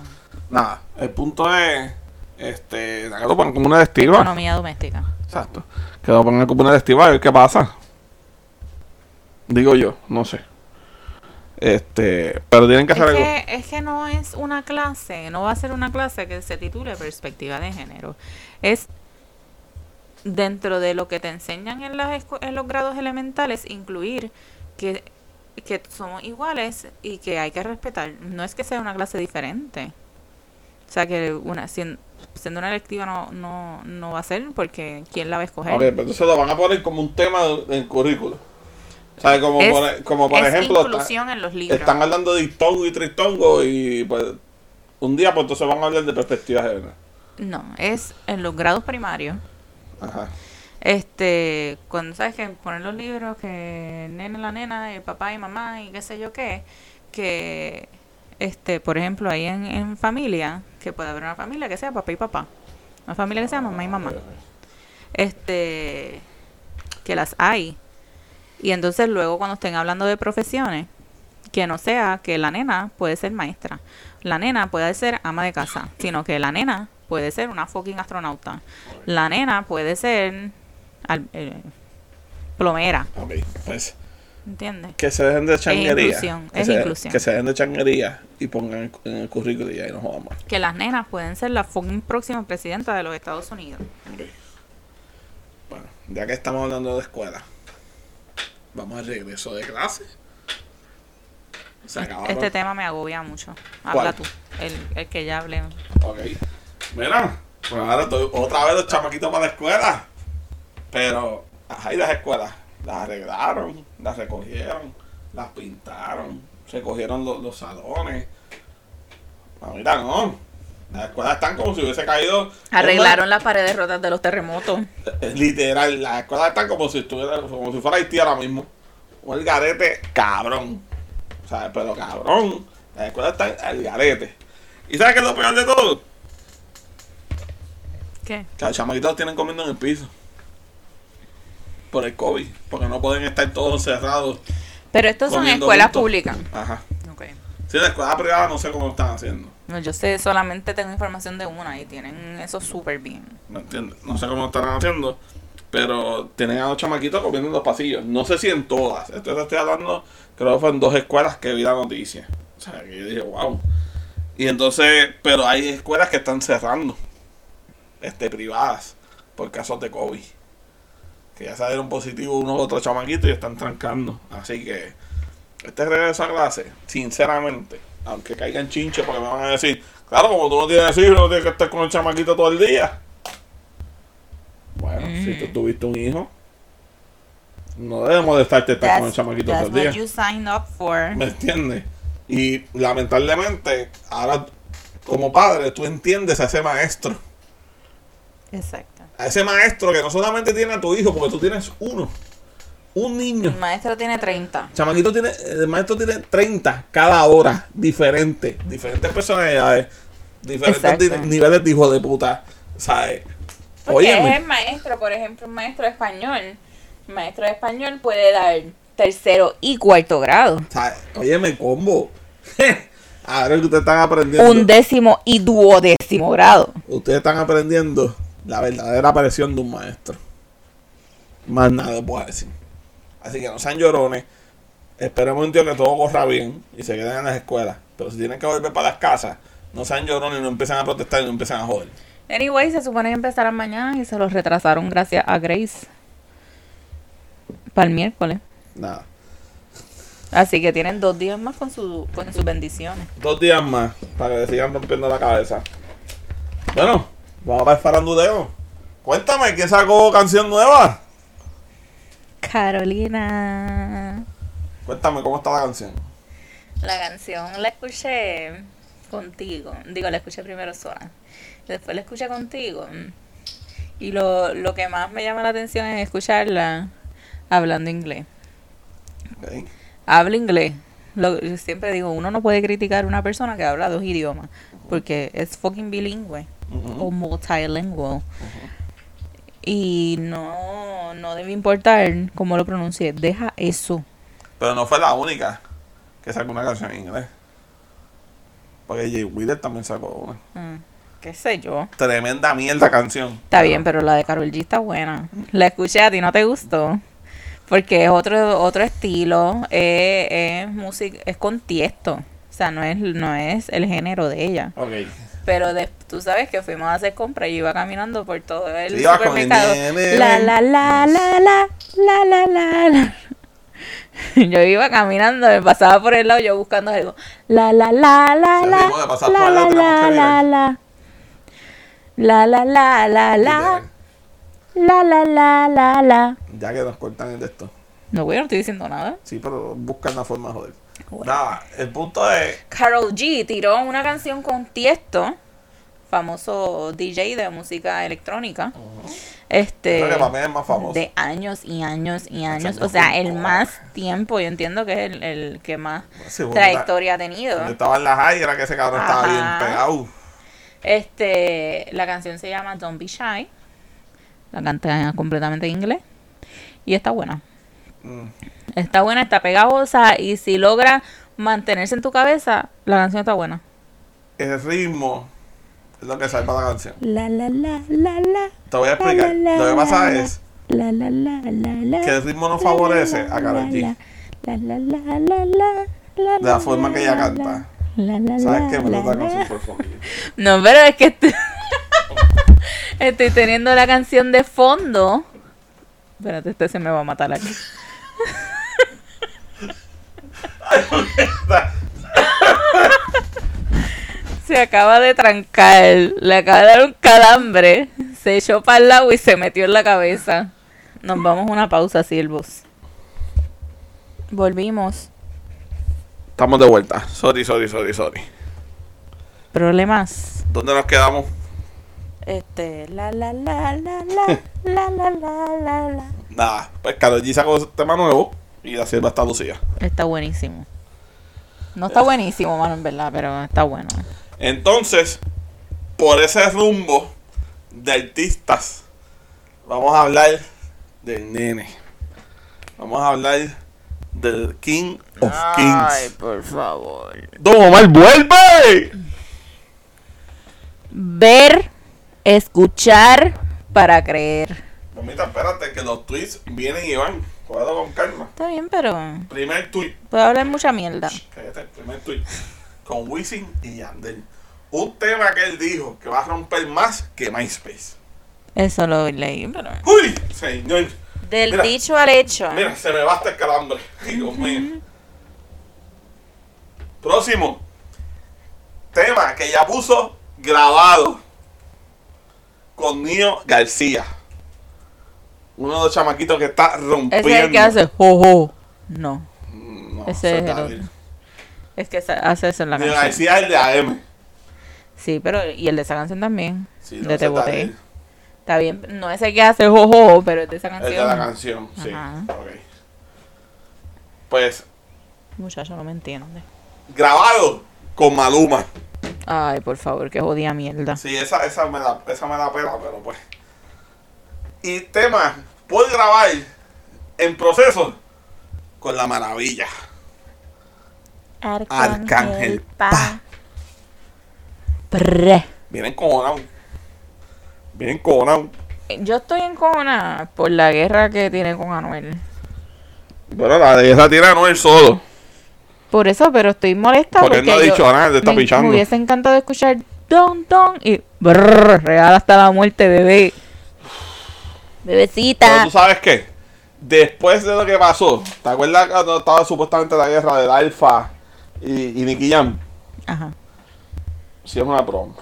Nada, el punto es, este, que lo pongan como una electiva. Economía doméstica. Exacto. Que lo pongan como una electiva a ver qué pasa. Digo yo, no sé. Este, pero tienen que Es hacer algo. que, es que no es una clase, no va a ser una clase que se titule Perspectiva de Género. Es dentro de lo que te enseñan en, las en los grados elementales, incluir que, que somos iguales y que hay que respetar. No es que sea una clase diferente. O sea, que una sien- siendo una electiva no, no, no va a ser porque ¿quién la va a escoger? Ok, pero entonces lo van a poner como un tema del currículo. Sea, como, Es- por, como por es ejemplo, está- inclusión en los libros. están hablando de diptongo y tristongo y pues un día pues entonces van a hablar de perspectiva de género. No, es en los grados primarios. Ajá. Este, cuando sabes que ponen los libros, que el nene, la nena, el papá y mamá y qué sé yo qué, que, este, por ejemplo, ahí en, en familia, que puede haber una familia que sea papá y papá, una familia que sea mamá y mamá, este, que las hay, Y entonces luego cuando estén hablando de profesiones, que no sea que la nena puede ser maestra, la nena puede ser ama de casa, sino que la nena puede ser una fucking astronauta, la nena puede ser al- eh, plomera, Ok, pues ¿entiendes? que se dejen de changuería. inclusión, que es se, inclusión. Que se dejen de changuería y pongan en el currículo y ahí nos jodamos. Que las nenas pueden ser la fucking próxima presidenta de los Estados Unidos. Ok. Bueno, ya que estamos hablando de escuela, vamos al regreso de clase. Se acabaron. Este tema me agobia mucho. Habla ¿Cuál? tú, el, el que ya hablé. Ok. Mira, pues ahora estoy otra vez los chamaquitos para la escuela. Pero, ajá, y las escuelas las arreglaron, las recogieron, las pintaron, recogieron los, los salones. Ah, mira, no. Las escuelas están como si hubiese caído. Arreglaron las paredes rotas de los terremotos. Es literal, las escuelas están como si estuviera, como si fuera Haití ahora mismo. Un el garete cabrón. O sea, pero cabrón. Las escuelas están al garete. ¿Y sabes qué es lo peor de todo? ¿Qué? Que los chamaquitos tienen comiendo en el piso. Por el COVID. Porque no pueden estar todos cerrados. Pero estos son escuelas juntos. públicas. Ajá. Ok. Si la escuela privada no sé cómo lo están haciendo. No, yo sé, solamente tengo información de una y tienen eso súper bien. ¿Me entiendes? No sé cómo estarán haciendo. Pero tienen a los chamaquitos comiendo en los pasillos. No sé si en todas. Esto estoy hablando, creo que fue en dos escuelas que vi la noticia. O sea, que yo dije, wow. Y entonces, pero hay escuelas que están cerrando. Este, privadas. Por casos de COVID. Que ya salieron positivos unos otros chamaquitos y están trancando. Así que, este regreso a clase, sinceramente, aunque caigan chinches porque me van a decir, claro, como tú no tienes hijos, no tienes que estar con el chamaquito todo el día. Bueno, si tú tuviste un hijo, no debe molestarte estar con el chamaquito todo el día. what you signed up for. ¿Me entiendes? Y lamentablemente, ahora como padre, tú entiendes a ese maestro. Exacto. A ese maestro que no solamente tiene a tu hijo, porque tú tienes uno. Un niño. El maestro tiene 30. Chamaquito tiene, el maestro tiene 30 cada hora, diferentes, diferentes personalidades, diferentes niveles de hijo de puta, ¿sabes? Porque es el maestro, por ejemplo, un maestro de español. El maestro de español puede dar tercero y cuarto grado. ¿sabes? Óyeme, combo. Ahora que ustedes están aprendiendo, Un décimo y duodécimo grado. ustedes están aprendiendo la verdadera aparición de un maestro. Más nada puedo decir. Así que no sean llorones. Esperemos un tío que todo corra bien y se queden en las escuelas. Pero si tienen que volver para las casas, no sean llorones y no empiezan a protestar y no empiezan a joder. Anyway, se supone que empezarán mañana y se los retrasaron gracias a Grace. Para el miércoles. Nada. Así que tienen dos días más con, su, con sus bendiciones. Dos días más para que le sigan rompiendo la cabeza. Bueno, vamos para el faranduleo. Cuéntame, ¿quién sacó canción nueva? Carolina. Cuéntame cómo está la canción. La canción la escuché contigo. Digo, la escuché primero sola. Después la escuché contigo. Y lo, lo que más me llama la atención es escucharla hablando inglés. Ok. Habla inglés. Lo, yo siempre digo, uno no puede criticar a una persona que habla dos idiomas. Porque es fucking bilingüe. O multilingual. Y no, no debe importar cómo lo pronuncie. Deja eso. Pero no fue la única que sacó una canción en inglés. Porque Jay Wheeler también sacó una. Mm, ¿Qué sé yo? Tremenda mierda canción. Está bien, pero la de Karol G está buena. La escuché a ti, ¿no te gustó? Porque es otro otro estilo, es, es música, es con tiesto. O sea, no es, no es el género de ella. Ok. Pero de- tú sabes que fuimos a hacer compras y iba caminando por todo el Sí, el supermercado. La la la la la la la la la. Yo iba caminando, me pasaba por el lado yo buscando algo. La la la la la la la la la la la la la la la la la la la. Ya que nos cortan el de esto. No, güey, no estoy diciendo nada. Sí, pero buscan la forma de joder. Bueno. Nada, el punto es. Carol G tiró una canción con Tiesto, famoso DJ de música electrónica. Este Creo que para mí es más famoso. de años y años y años, o sea, el más tiempo, yo entiendo que es el, el que más Sí, trayectoria ha tenido. Estaba en la high era que ese cabrón estaba bien pegado. Este, la canción se llama Don't Be Shy. La canta completamente en inglés y está buena. Mm. Está buena, está pegajosa y si logra mantenerse en tu cabeza, la canción está buena. El ritmo es lo que salva la canción. La la la la la. Te voy a explicar. La, la, Lo que pasa la, es La la la la la. que el ritmo no favorece a Karol G. La la la la la. la, De la forma que ella canta. La la ¿Sabes qué? Me la, nota con. No, pero es que estoy, estoy teniendo la canción de fondo. Espérate, este se me va a matar aquí. Se acaba de trancar, le acaba de dar un calambre, se echó para el lado y se metió en la cabeza. Nos vamos a una pausa, siervos. Volvimos. Estamos de vuelta. Sorry, sorry, sorry, sorry. Problemas. ¿Dónde nos quedamos? Este, la la la la la la la la la la. Nada, pues Karol G sacó tema nuevo y la sierva está lucida. Está buenísimo. No está buenísimo, mano, en verdad, pero está bueno. Entonces, por ese rumbo de artistas, vamos a hablar del nene. Vamos a hablar del King of Kings. por favor. ¡Don Omar vuelve! Ver, escuchar para creer. Mamita, espérate que los tweets vienen y van. Cuidado con calma. Está bien, pero Primer tweet. puedo hablar mucha mierda. Cállate, primer tweet. Con Wisin y Yandel. Un tema que él dijo que va a romper más que MySpace. Eso lo leí, pero... ¡Uy! Señor. Del Mira, dicho al hecho. Mira, se me basta el calambre. Dios mío. Próximo. Tema que ya puso grabado. Con Nio García. Uno de los chamaquitos que está rompiendo. Ese es el que hace jojo. No, No, ese es el otro. es que hace eso en la canción. Es el de AM. Sí, pero y el de esa canción también. Sí, no, de Te está Boté. bien. Está bien, no es el que hace jojo, pero es de esa canción. de la canción, sí. Ajá. Ok. Pues, Muchacho, no me entiende. grabado con Maluma. Ay, por favor, que jodida mierda. Sí, esa, esa, me la, esa me la pela, pero pues. Y tema por grabar en proceso con la maravilla. Arcángel Pa. Prre. Vienen cojonados. Vienen cojonados. Yo estoy en cona por la guerra que tiene con Anuel. Bueno, la esa tiene no el solo. Por eso, pero estoy molesta Porque porque, él no ha dicho nada, él está me, pichando. me hubiese encantado escuchar Don Don y brrr, real hasta la muerte, bebé. Pero Bebecita. tú sabes qué? Después de lo que pasó, ¿te acuerdas cuando estaba supuestamente la guerra del Alfa y, y Nicky Jam? Ajá. Si es una broma.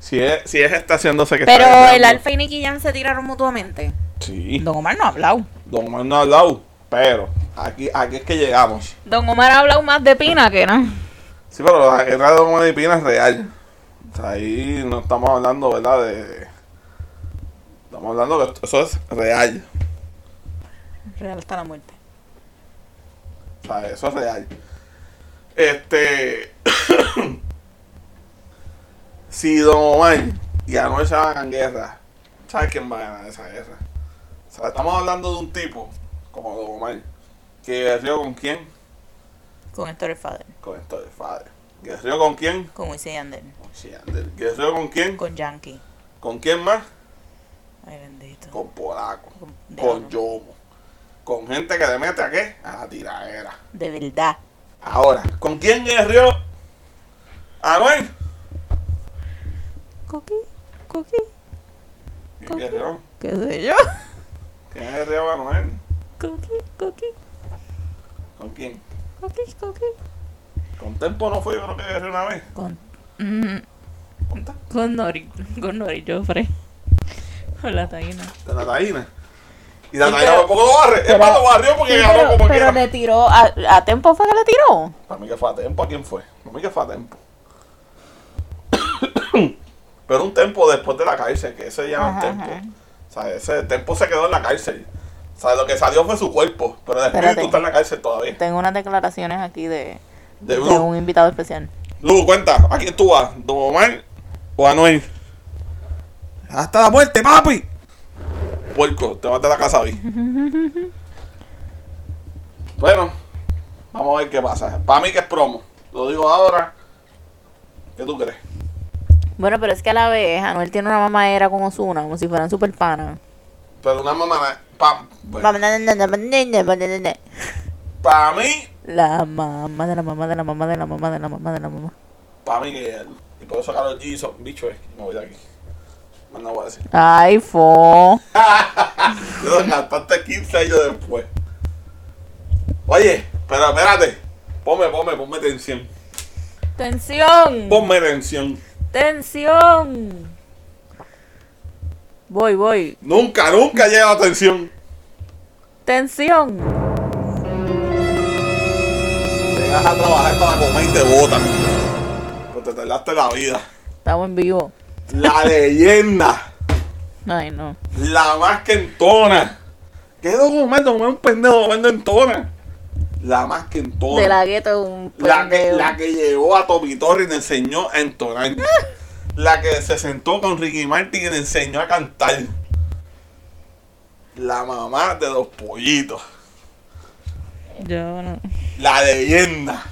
Si es, si es este haciéndose que Pero está el. Alfa y Nicky Jam se tiraron mutuamente. Sí. Don Omar no ha hablado. Don Omar no ha hablado, pero aquí, aquí es que llegamos. Don Omar ha hablado más de Pina que nada. Sí, pero la guerra de Don Omar y Pina es real. Ahí no estamos hablando, ¿verdad? De, Estamos hablando que eso es real. Real hasta la muerte. O sea, eso es real. Este. si Don Omar y Anuel se van a guerra, ¿sabes quién va a ganar esa guerra? O sea, estamos hablando de un tipo como Don Omar que guerrió con quién? Con Story Father. Con de padre. ¿Guerrió con quién? Con Wisin Yandel. Sí, Ander. ¿Guerrió con quién? Con Yankee. ¿Con quién más? Ay, bendito. Con Polaco. Con Con. Yomo. Con gente que le mete a qué? A la tiradera. De verdad. Ahora, ¿con quién guerrió? Anuel. Coqui, coqui. ¿Quién guerrió? ¿Qué sé yo? ¿Quién guerrió a Anuel? Coqui, coqui, ¿Con quién? coqui, coqui. ¿Con Tempo no fue yo creo que guerrió una vez? Con. Mm, ¿Con Nori. Con Nori Joffre. Con la taína. De la Taína. Y la Taína pero- tampoco lo barre. Es más, lo barrió porque ganó pero, como pero quiera. le tiró. A, ¿A tiempo fue que le tiró? Para mí que fue a Tempo. ¿A quién fue? Para mí que fue a Tempo. Pero un Tempo después de la cárcel, que ese ya no es Tempo. ajá. O sea, ese Tempo se quedó en la cárcel. O sea, lo que salió fue su cuerpo. Pero después Espérate. tú estás en la cárcel todavía. Tengo unas declaraciones aquí de, De de un invitado especial. Lu, cuenta, ¿a quién tú vas? ¿Don Omar o Anuel? Hasta la muerte, papi. puerco. Te vas de la casa hoy. bueno, vamos a ver qué pasa. Para mí que es promo. Lo digo ahora. ¿Qué tú crees? Bueno, pero es que a la vez Anuel tiene una mamadera con Osuna, como si fueran super panas. Pero una mamá. Para pa mí. La mamá de la mamá de la mamá de la mamá de la mamá de la mamá. Para mí que. Y puedo sacar los G bicho es. Me voy de aquí. Más no voy a decir. Ay, fo. Yo gastaste 15 años después. Oye, pero espérate. Ponme, ponme, ponme tensión. Tensión. Ponme tensión. Tensión. Voy, voy. Nunca, nunca llega la tensión. Tensión. Llegas a trabajar para comer y te botan. Porque te tardaste la vida. Estamos en vivo. La leyenda. Ay, no. La más que entona. ¿Qué documento? Como un pendejo documento entona. La más que entona. De la gueto un La que, la que llevó a Tommy Torre y le enseñó a entonar. La que se sentó con Ricky Martin y le enseñó a cantar. La mamá de los pollitos. Yo no. La leyenda.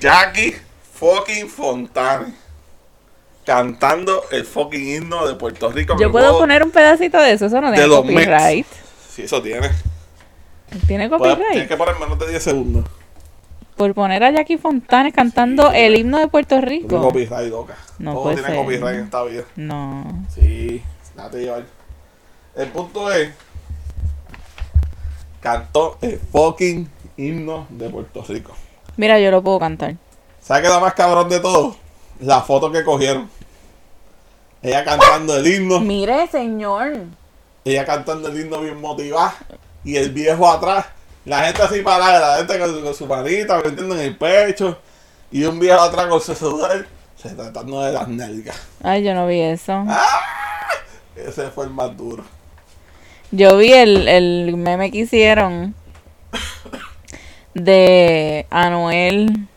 Jackie fucking Fontana. Cantando el fucking himno de Puerto Rico. Yo puedo poner un pedacito de eso, eso no de tiene copyright. Sí, eso tiene. Tiene Puedes- Tienes copyright. que poner menos de 10 segundos. Por poner a Jackie Fontanes cantando Sí. el himno de Puerto Tiene Rico. copyright, loca. No Todo puede tiene ser. copyright en esta vida. No. Sí, déjate llevar. El punto es. Cantó el fucking himno de Puerto Rico. Mira, yo lo puedo cantar. ¿Sabes qué es lo más cabrón de todo? La foto que cogieron. Ella cantando el himno. Mire, señor. Ella cantando el himno bien motivada. Y el viejo atrás. La gente así parada, la gente con, con su manita metiendo en el pecho. Y un viejo atrás con su celular. Se tratando de las nalgas. Ay, yo no vi eso. ¡Ah! Ese fue el más duro. Yo vi el, el meme que hicieron de Anuel.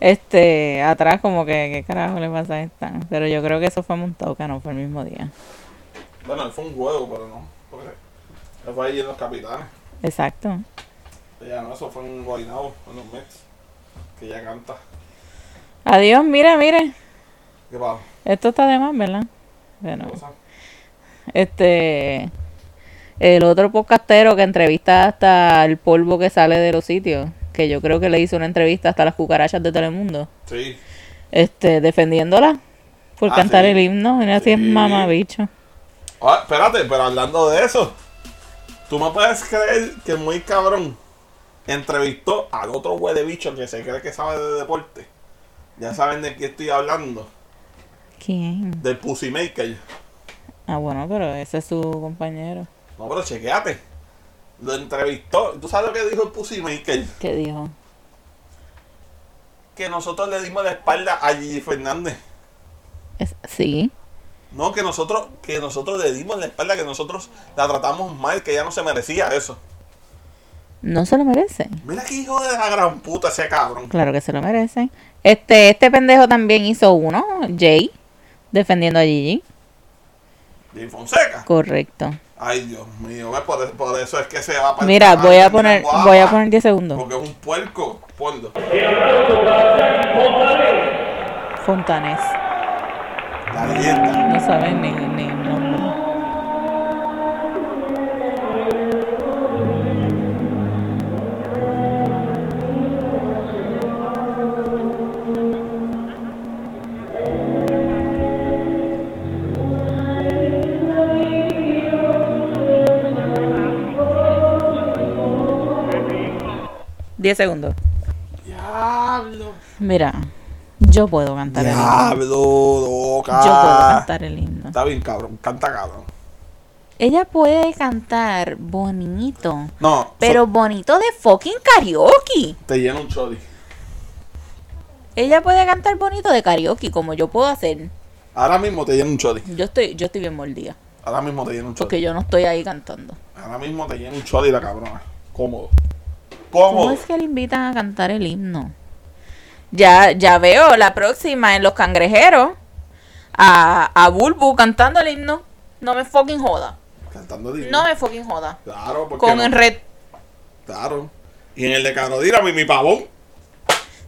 Este, atrás como que, ¿qué carajo le pasa a esta? Pero yo creo que eso fue montado, que no fue el mismo día. Bueno, él fue un juego, pero no. Porque fue ahí en los capitanes. Exacto. Ella no, eso fue en Guaynabo, en los Mets. Que ella canta. Adiós, mire, mire. ¿Qué pasa? Esto está de más, ¿verdad? Bueno, este, el otro podcastero que entrevista hasta el polvo que sale de los sitios, que yo creo que le hizo una entrevista hasta las cucarachas de Telemundo, Sí. este, defendiéndola por Ah, cantar sí. el himno, mira así es mamabicho. Ah, espérate, pero hablando de eso. ¿Tú me puedes creer que muy cabrón entrevistó al otro güey de bicho que se cree que sabe de deporte? Ya saben de qué estoy hablando. ¿Quién? Del Pussy Maker. Ah, bueno, pero ese es su compañero. No, pero chequeate. Lo entrevistó. ¿Tú sabes lo que dijo el Pussy Maker? ¿Qué dijo? Que nosotros le dimos la espalda a Gigi Fernández. Es, sí. No, que nosotros, que nosotros le dimos la espalda, que nosotros la tratamos mal, que ella no se merecía eso. No se lo merece. Mira qué hijo de la gran puta ese cabrón. Claro que se lo merece. Este, este pendejo también hizo uno, Jay, defendiendo a Gigi. Jay Fonseca. Correcto. Ay, Dios mío, por, por, eso es que se va a Mira, voy a poner voy a poner 10 segundos. Porque es un puerco. Fontanés. La leyenda. No saben ni, ni. 10 segundos. Diablo. Mira, yo puedo cantar Diablo, el himno. diablo Loca. Yo puedo cantar el himno. Está bien, cabrón. Canta, cabrón. Ella puede cantar bonito. No. Pero bonito de fucking karaoke. Te llena un chodi. Ella puede cantar bonito de karaoke, como yo puedo hacer. Ahora mismo te llena un chodi. Yo estoy, yo estoy bien mordida. Ahora mismo te llena un chodi. Porque yo no estoy ahí cantando. Ahora mismo te llena un chodi la cabrona. Cómodo. ¿Cómo es que le invitan a cantar el himno? Ya, ya veo la próxima en Los Cangrejeros a, a Bulbu cantando el himno. No me fucking joda. Cantando Disney. No me fucking joda. Claro, porque. Con no? el red. Claro. Y en el de Canodira, mi, mi pavón.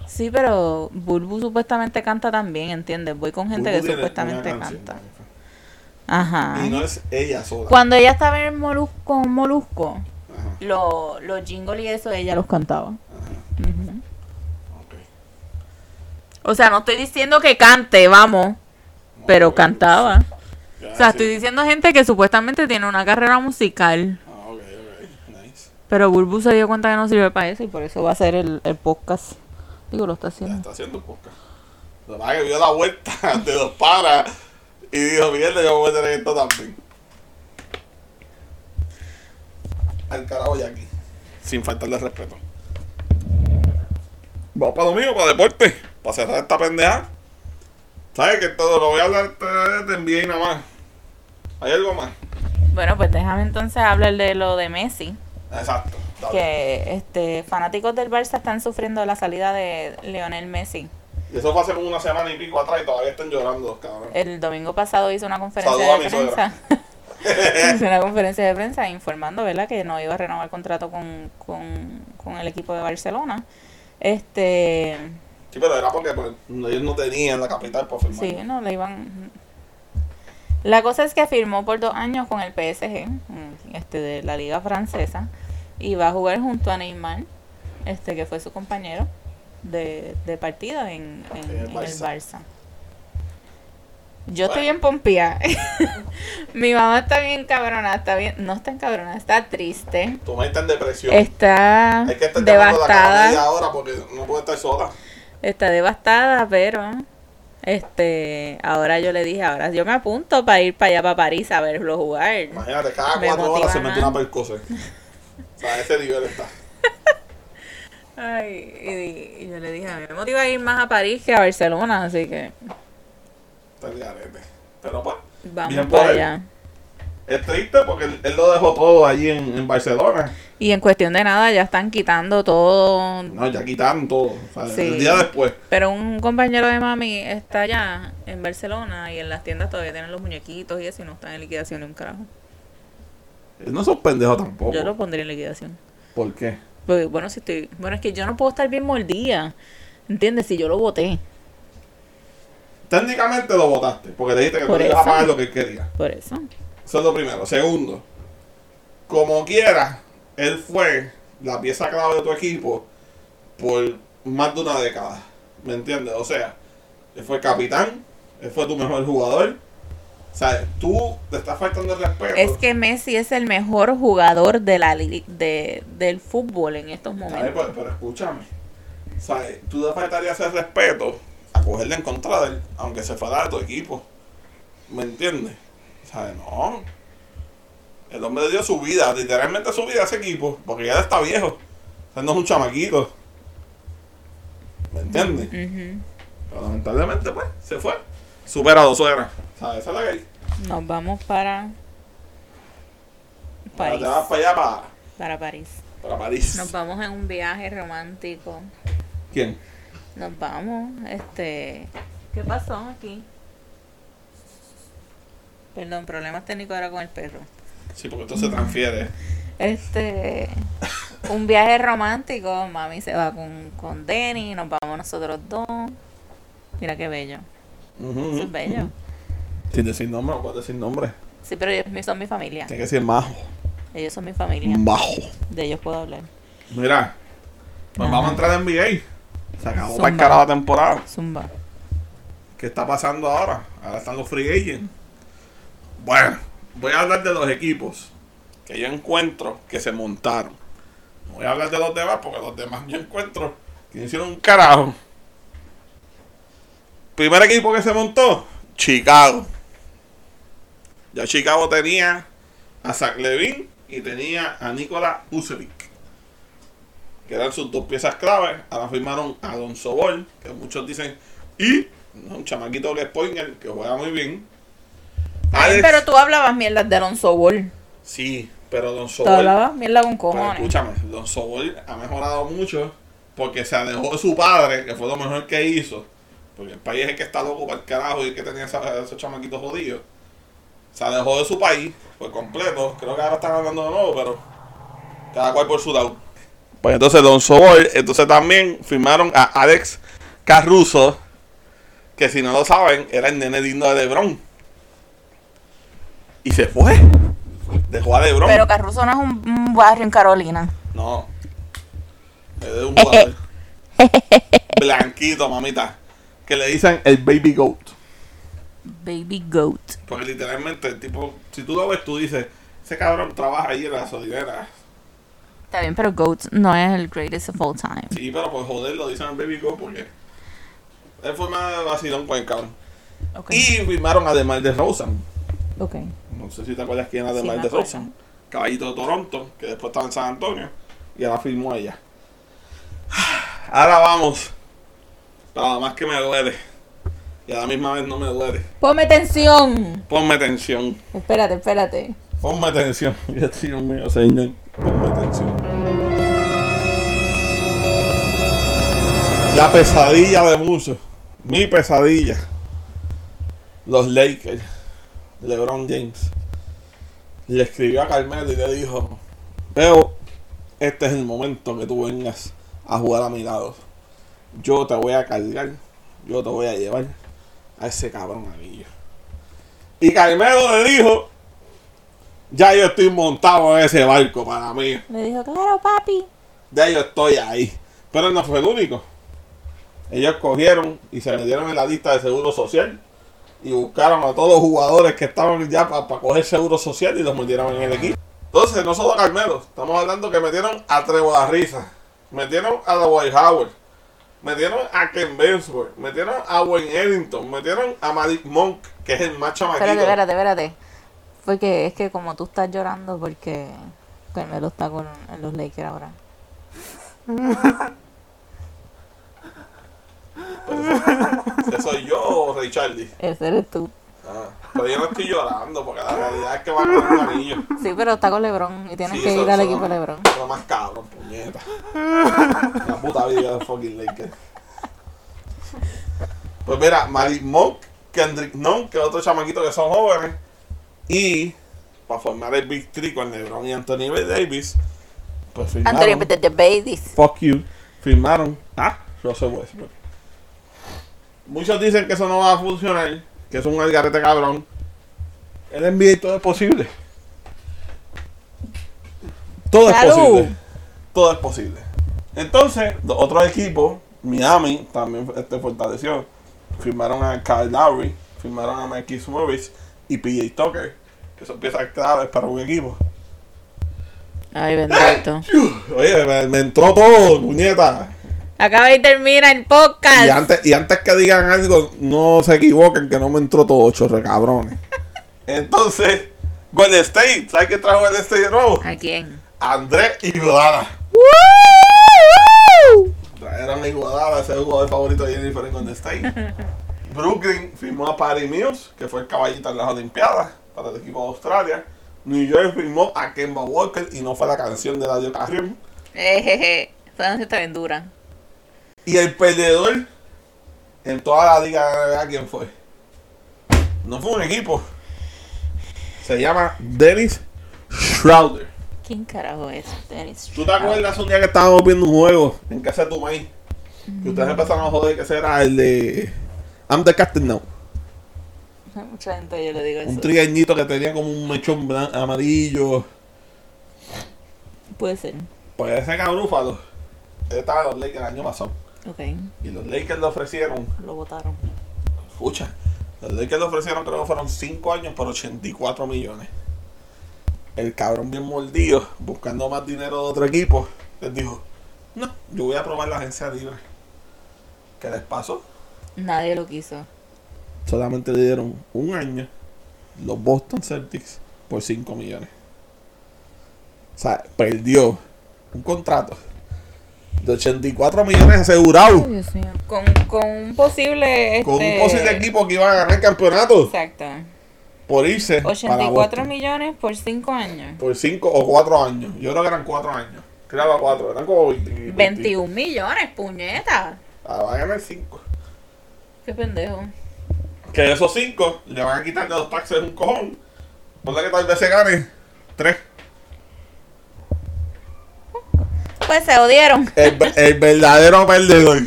Sí, pero Bulbu supuestamente canta también, ¿entiendes? Voy con gente Bulbu que supuestamente canción, canta. Ajá. Y no es ella sola. Cuando ella estaba en Molusco, Molusco Lo- los jingles y eso, ella los cantaba. O sea, no estoy diciendo que cante, vamos, pero cantaba. O sea, estoy diciendo gente que supuestamente tiene una carrera musical. Ah. Nice. Pero Bulbu se dio cuenta que no sirve para eso y por eso va a hacer el, el podcast. Digo, lo está Ya haciendo. está haciendo podcast. Lo que vio la vuelta de dos paras y dijo, mierda, yo me voy a tener esto también. Al carajo ya aquí. Sin faltarle respeto. Vamos para domingo, para deporte. Para cerrar esta pendeja. ¿Sabes que todo lo voy a hablar NBA y nada más? ¿Hay algo más? Bueno, pues déjame entonces hablar de lo de Messi. Exacto. dale. Que este fanáticos del Barça están sufriendo la salida de Lionel Messi. Y eso fue hace como una semana y pico atrás y todavía están llorando los cabrones. El domingo pasado hizo una conferencia Saluda de prensa. hizo una conferencia de prensa informando, ¿verdad? Que no iba a renovar contrato con, con, con el equipo de Barcelona. Este, Sí, pero era porque pues, ellos no tenían la capital para firmar. sí, no le iban. La cosa es que firmó por dos años con el PSG, este de la liga francesa, y va a jugar junto a Neymar, este que fue su compañero de, de partida en, en- En el en el Barça. Yo estoy bien pompía. Mi mamá está bien cabrona, está bien, no está cabrona, está triste, Tu mamá está en depresión. está Hay que estar llamando a la cama media devastada, hora porque no puede estar sola. está devastada, pero este, ahora yo le dije, ahora yo me apunto para ir para allá para París a verlo jugar. Imagínate, cada Me cuatro horas se mete una percose. o sea, ese nivel está. Ay, y, y yo le dije, a mí me motiva a ir más a París que a Barcelona, así que Está el garete. Pero pues, vamos Bien por para él. allá. es triste porque él, él lo dejó todo allí en, en Barcelona. Y en cuestión de nada ya están quitando todo. No, ya quitaron todo. O sea, Sí. El día después. Pero un compañero de mami está allá en Barcelona y en las tiendas todavía tienen los muñequitos y eso y no están en liquidación ni un carajo. No son pendejos tampoco. Yo lo pondría en liquidación. ¿Por qué? Porque, bueno, si estoy. Bueno, es que yo no puedo estar bien mordida. ¿Entiendes? Si yo lo voté. Técnicamente lo votaste porque le dijiste que Por tú ibas a eso. pagar lo que él quería. Por eso. Eso es lo primero. Segundo, como quiera, él fue la pieza clave de tu equipo por más de una década. ¿Me entiendes? O sea, él fue capitán, él fue tu mejor jugador. O sea, tú te estás faltando el respeto. Es que Messi es el mejor jugador de la li- de, del fútbol en estos ¿Sabes? momentos. Pero, pero escúchame. ¿Sabes? Tú te faltarías el respeto a cogerle en contra de él, aunque se fuera de tu equipo. ¿Me entiendes? ¿Sabes? No. El hombre dio su vida, literalmente su vida a ese equipo, porque ya está viejo. O sea, no es un chamaquito. ¿Me entiendes? Ujú. Pero lamentablemente, pues, se fue. Superado, suegra. ¿Sabes? Esa es la que hay. Nos vamos para París. te vas para allá, para, Para París. para París. Nos vamos en un viaje romántico. ¿Quién? Nos vamos, este... ¿Qué pasó aquí? Perdón, problemas técnicos ahora con el perro. Sí, porque esto se transfiere. Este... Un viaje romántico. Mami se va con, con Denny, nos vamos nosotros dos. Mira qué bello. Ujú, Eso es bello. Sin decir nombre, no puedes decir nombre. Sí, pero ellos son mi familia. Tiene que decir majo. Ellos son mi familia. Majo. De ellos puedo hablar. Mira, pues Ajá. vamos a entrar en NBA. Se acabó para el carajo la temporada. Zumba. ¿Qué está pasando ahora? Ahora están los free agents. Bueno, voy a hablar de los equipos que yo encuentro que se montaron. No Voy a hablar de los demás porque los demás yo encuentro que hicieron un carajo. Primer equipo que se montó, Chicago. Ya Chicago tenía a Zach Levine y tenía a Nikola Vucevic. Que eran sus dos piezas claves. Ahora firmaron a Alonso Ball, que muchos dicen, y un chamaquito que es Poinger, que juega muy bien. Ay, pero tú hablabas mierda de Alonso Ball. Sí, pero Alonso Tú Ball hablabas mierda con pero cojones. escúchame, Don Sobol ha mejorado mucho porque se alejó de su padre, que fue lo mejor que hizo. Porque el país es el que está loco para el carajo y el que tenía esos chamaquitos jodidos. se alejó de su país por completo. Creo que ahora están hablando de nuevo, pero cada cual por su lado. Pues entonces Don Sobol, entonces también firmaron a Alex Caruso, que si no lo saben, era el nene digno de LeBron. Y se fue. Dejó a LeBron. Pero Carruso no es un, un barrio en Carolina. No. Es de un jugador blanquito, mamita. Que le dicen el baby goat. Baby Goat. Porque literalmente, el tipo, si tú lo ves, tú dices, ese cabrón trabaja ahí en la sodinera. Está bien, pero Goat no es el greatest of all time. Sí, pero pues joder, lo dicen baby goat porque es forma de vacilón con el cabrón. Y firmaron a DeMar de Rosen. Ok. No sé si te acuerdas quién era Sí, DeMar me de acuerdo. Rosen. Caballito de Toronto, que después estaba en San Antonio. Y ahora firmó ella. Ahora vamos. Nada más que me duele. Y a la misma vez no me duele. Ponme tensión. Ponme tensión. Espérate, espérate. Ponme atención. Dios mío, señor. La pesadilla de muchos. Mi pesadilla. Los Lakers. LeBron James. Le escribió a Carmelo y le dijo: Veo, este es el momento que tú vengas a jugar a mi lado. Yo te voy a cargar. Yo te voy a llevar a ese cabrón anillo. Y Carmelo le dijo: ya yo estoy montado en ese barco para mí. Le dijo, claro, papi. Ya yo estoy ahí. Pero no fue el único. Ellos cogieron y se metieron en la lista de seguro social. Y buscaron a todos los jugadores que estaban ya para coger seguro social y los metieron en el equipo. Entonces, no solo a Carmelo. Estamos hablando que metieron a Trevor La Risa. Metieron a Dwight Howard. Metieron a Ken Bensworth. Metieron a Wayne Ellington. Metieron a Malik Monk, que es el más chamaquito. Espérate, espérate, espérate. Porque es que como tú estás llorando porque Carmelo está con en los Lakers ahora. ¿Ese soy yo? Ese eres tú. Ah, pero yo no estoy llorando porque la realidad es que va con un anillo. Sí, pero está con LeBron y tienes Sí, que ir al equipo de LeBron. eso más cabrón, puñeta. La puta vida de fucking Lakers. Pues mira, Malik Monk, Kendrick Nunn, que es otro chamaquito que son jóvenes. Y para formar el Big Three con LeBron y Anthony Davis, pues firmaron. Anthony babies. Fuck you. Firmaron a Russell Westbrook. Muchos dicen que eso no va a funcionar, que es un algarete cabrón. El NBA todo es posible. Todo es posible. Todo es posible. Entonces, los otros equipos, Miami también este fortaleció. Firmaron a Kyle Lowry, firmaron a Marquis Morris y PJ Tucker, que son piezas claves para un equipo. Ay, bendito. Oye, me, me entró todo, puñeta. Acaba y termina el Y podcast. antes, y antes que digan algo, no se equivoquen que no me entró todo chorre cabrones. Entonces, Golden State, ¿sabes qué trajo Golden State de nuevo? ¿A quién? Andrés Iguodala. Trajeron a Iguodala, ese es el jugador favorito de Jennifer en Golden State. Brooklyn firmó a Patty Mills, que fue el caballito en las Olimpiadas para el equipo de Australia. New York firmó a Kemba Walker y no fue la canción de Radio Carrión. Ejeje. Esta noche está bien dura. Y el perdedor en toda la liga de NBA, ¿quién fue? No fue un equipo. Se llama Dennis Schroeder. ¿Quién carajo es? Dennis ¿Tú te acuerdas un día que estábamos viendo un juego en casa de tu maíz? Que ustedes empezaron a joder que ese era el de I'm the Captain Now. Mucha gente yo le digo Un eso. trigueñito que tenía como un mechón amarillo. Puede ser. Pues ese cabrúfalo. Él estaba en los Lakers el año pasado. Ok. Y los Lakers le ofrecieron Lo votaron. Escucha, los Lakers le ofrecieron, creo que fueron 5 años por 84 millones. El cabrón bien mordido, buscando más dinero de otro equipo, les dijo, no, yo voy a probar la agencia libre. ¿Qué les pasó? Nadie lo quiso. Solamente le dieron un año los Boston Celtics por 5 millones. O sea, perdió un contrato de 84 millones asegurados Dios mío. Con, con un posible. con un este, posible equipo que iba a ganar el campeonato Exacto. por irse para 84 Boston. millones por 5 años. por 5 o 4 años. Yo creo que eran 4 años. Creo que 4, eran como 20. 20. 21 millones, puñeta. Ah, va a ganar 5. Qué pendejo. Que de esos 5 le van a quitar de los taxes un cojón Ponle que tal vez se gane. Tres. Pues se odiaron. El, ve- el verdadero perdedor.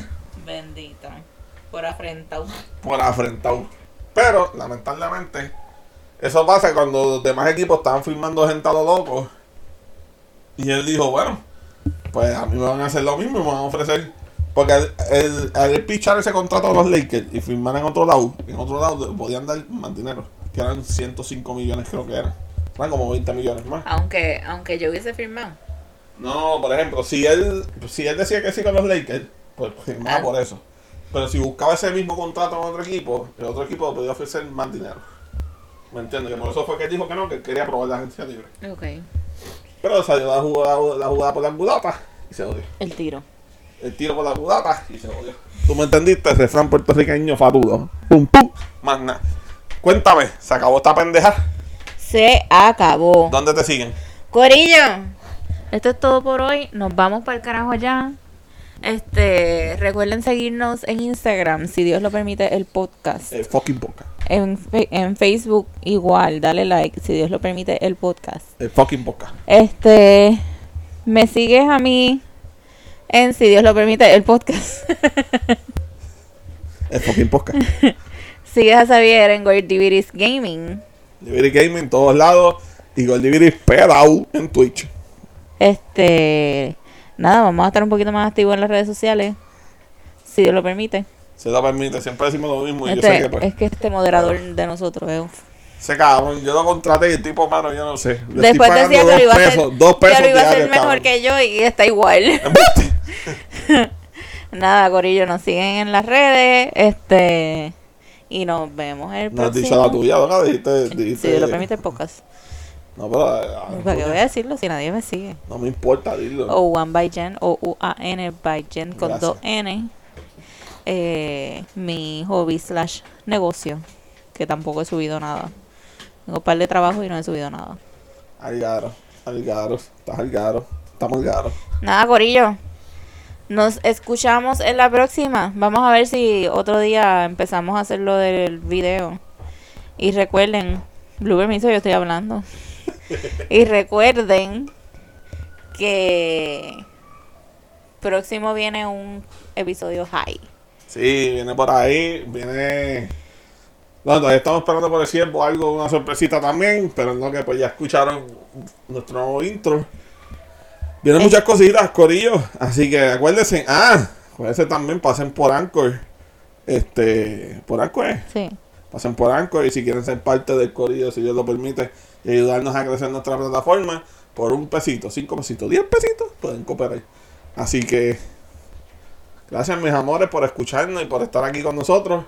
Bendito. Por afrentado. Por afrentado. Pero, lamentablemente, eso pasa cuando los demás equipos estaban firmando gente a lo loco. Y él dijo, bueno, pues a mí me van a hacer lo mismo y me van a ofrecer. Porque al, el, al pichar ese contrato a los Lakers y firmar en otro lado, en otro lado podían dar más dinero. Que eran 105 millones creo que eran. Eran como 20 millones más. Aunque, aunque yo hubiese firmado. No, por ejemplo, si él, si él decía que sí con los Lakers, pues firmaba Ah. por eso. Pero si buscaba ese mismo contrato en otro equipo, el otro equipo podía ofrecer más dinero. ¿Me entiendes? Que por eso fue que él dijo que no, que quería probar la agencia libre. Ok. Pero salió la jugada, la jugada por la culata y se odió. El tiro. El tiro por la culata y se odió. ¿Tú me entendiste? Refrán puertorriqueño fatudo. Pum, pum. Más nada. Cuéntame, ¿se acabó esta pendeja? Se acabó. ¿Dónde te siguen? Corillo, esto es todo por hoy. Nos vamos para el carajo allá. Este, recuerden seguirnos en Instagram, si Dios lo permite, el podcast. El fucking podcast. En, en Facebook igual, dale like, si Dios lo permite, el podcast. El fucking podcast. Este, me sigues a mí en, si Dios lo permite, el podcast. El fucking podcast. Sigues a Xavier en Gordiviris Gaming. Gaming en todos lados. Y Goldiviri Pedau en Twitch. Este, nada, vamos a estar un poquito más activos en las redes sociales, si Dios lo permite. Se lo permite, siempre decimos lo mismo. Y yo Este, sé que pues, es que este moderador de nosotros es un... ese cabrón, yo lo contraté y el tipo, mano, yo no sé. Le Después decía que lo iba a hacer, pesos, dos pesos que lo iba a hacer mejor cabrón. que yo y está igual. Nada, Corillo, nos siguen en las redes, este, y nos vemos el No próximo. dicho la tuya, ¿no? Dijiste, Si Dios lo permite, el podcast. No, pero ah, ¿Para qué voy a decirlo si nadie me sigue? no me importa, dilo. O One by Jen, o U-A-N by Jen con Gracias. dos N. Eh, mi hobby slash negocio, que tampoco he subido nada. Tengo un par de trabajo y no he subido nada. Algaro, Algaro, estás Algaro, estamos Algaro. Nada, Corillo. Nos escuchamos en la próxima. Vamos a ver si otro día empezamos a hacer lo del video. Y recuerden, Blue permiso, yo estoy hablando. y recuerden que próximo viene un episodio high. Sí, viene por ahí, viene... Bueno, todavía estamos esperando por el tiempo algo, una sorpresita también, pero no que pues ya escucharon nuestro nuevo intro. Vienen muchas cositas, Corillo, así que acuérdense, ah, acuérdense también, pasen por Anchor, este, por Anchor. Sí. pasen por Anchor y si quieren ser parte del Corillo, si Dios lo permite, y ayudarnos a crecer nuestra plataforma, por un pesito, cinco pesitos, diez pesitos, pueden cooperar. Así que, gracias mis amores por escucharnos y por estar aquí con nosotros.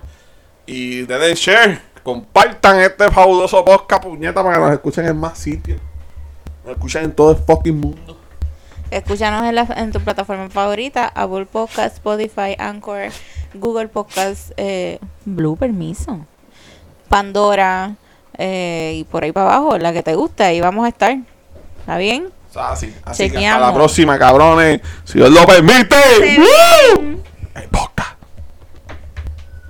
Y denle share, compartan este fabuloso podcast, puñeta, para que nos escuchen en más sitios. Nos escuchen en todo el fucking mundo. Escúchanos en, la, en tu plataforma favorita, Apple Podcast, Spotify, Anchor, Google Podcast, eh, Blue Permiso, Pandora eh, y por ahí para abajo, la que te gusta, ahí vamos a estar. ¿Está bien? Así. Así que hasta la próxima, cabrones. Si Dios lo permite. ¡Woo! El podcast.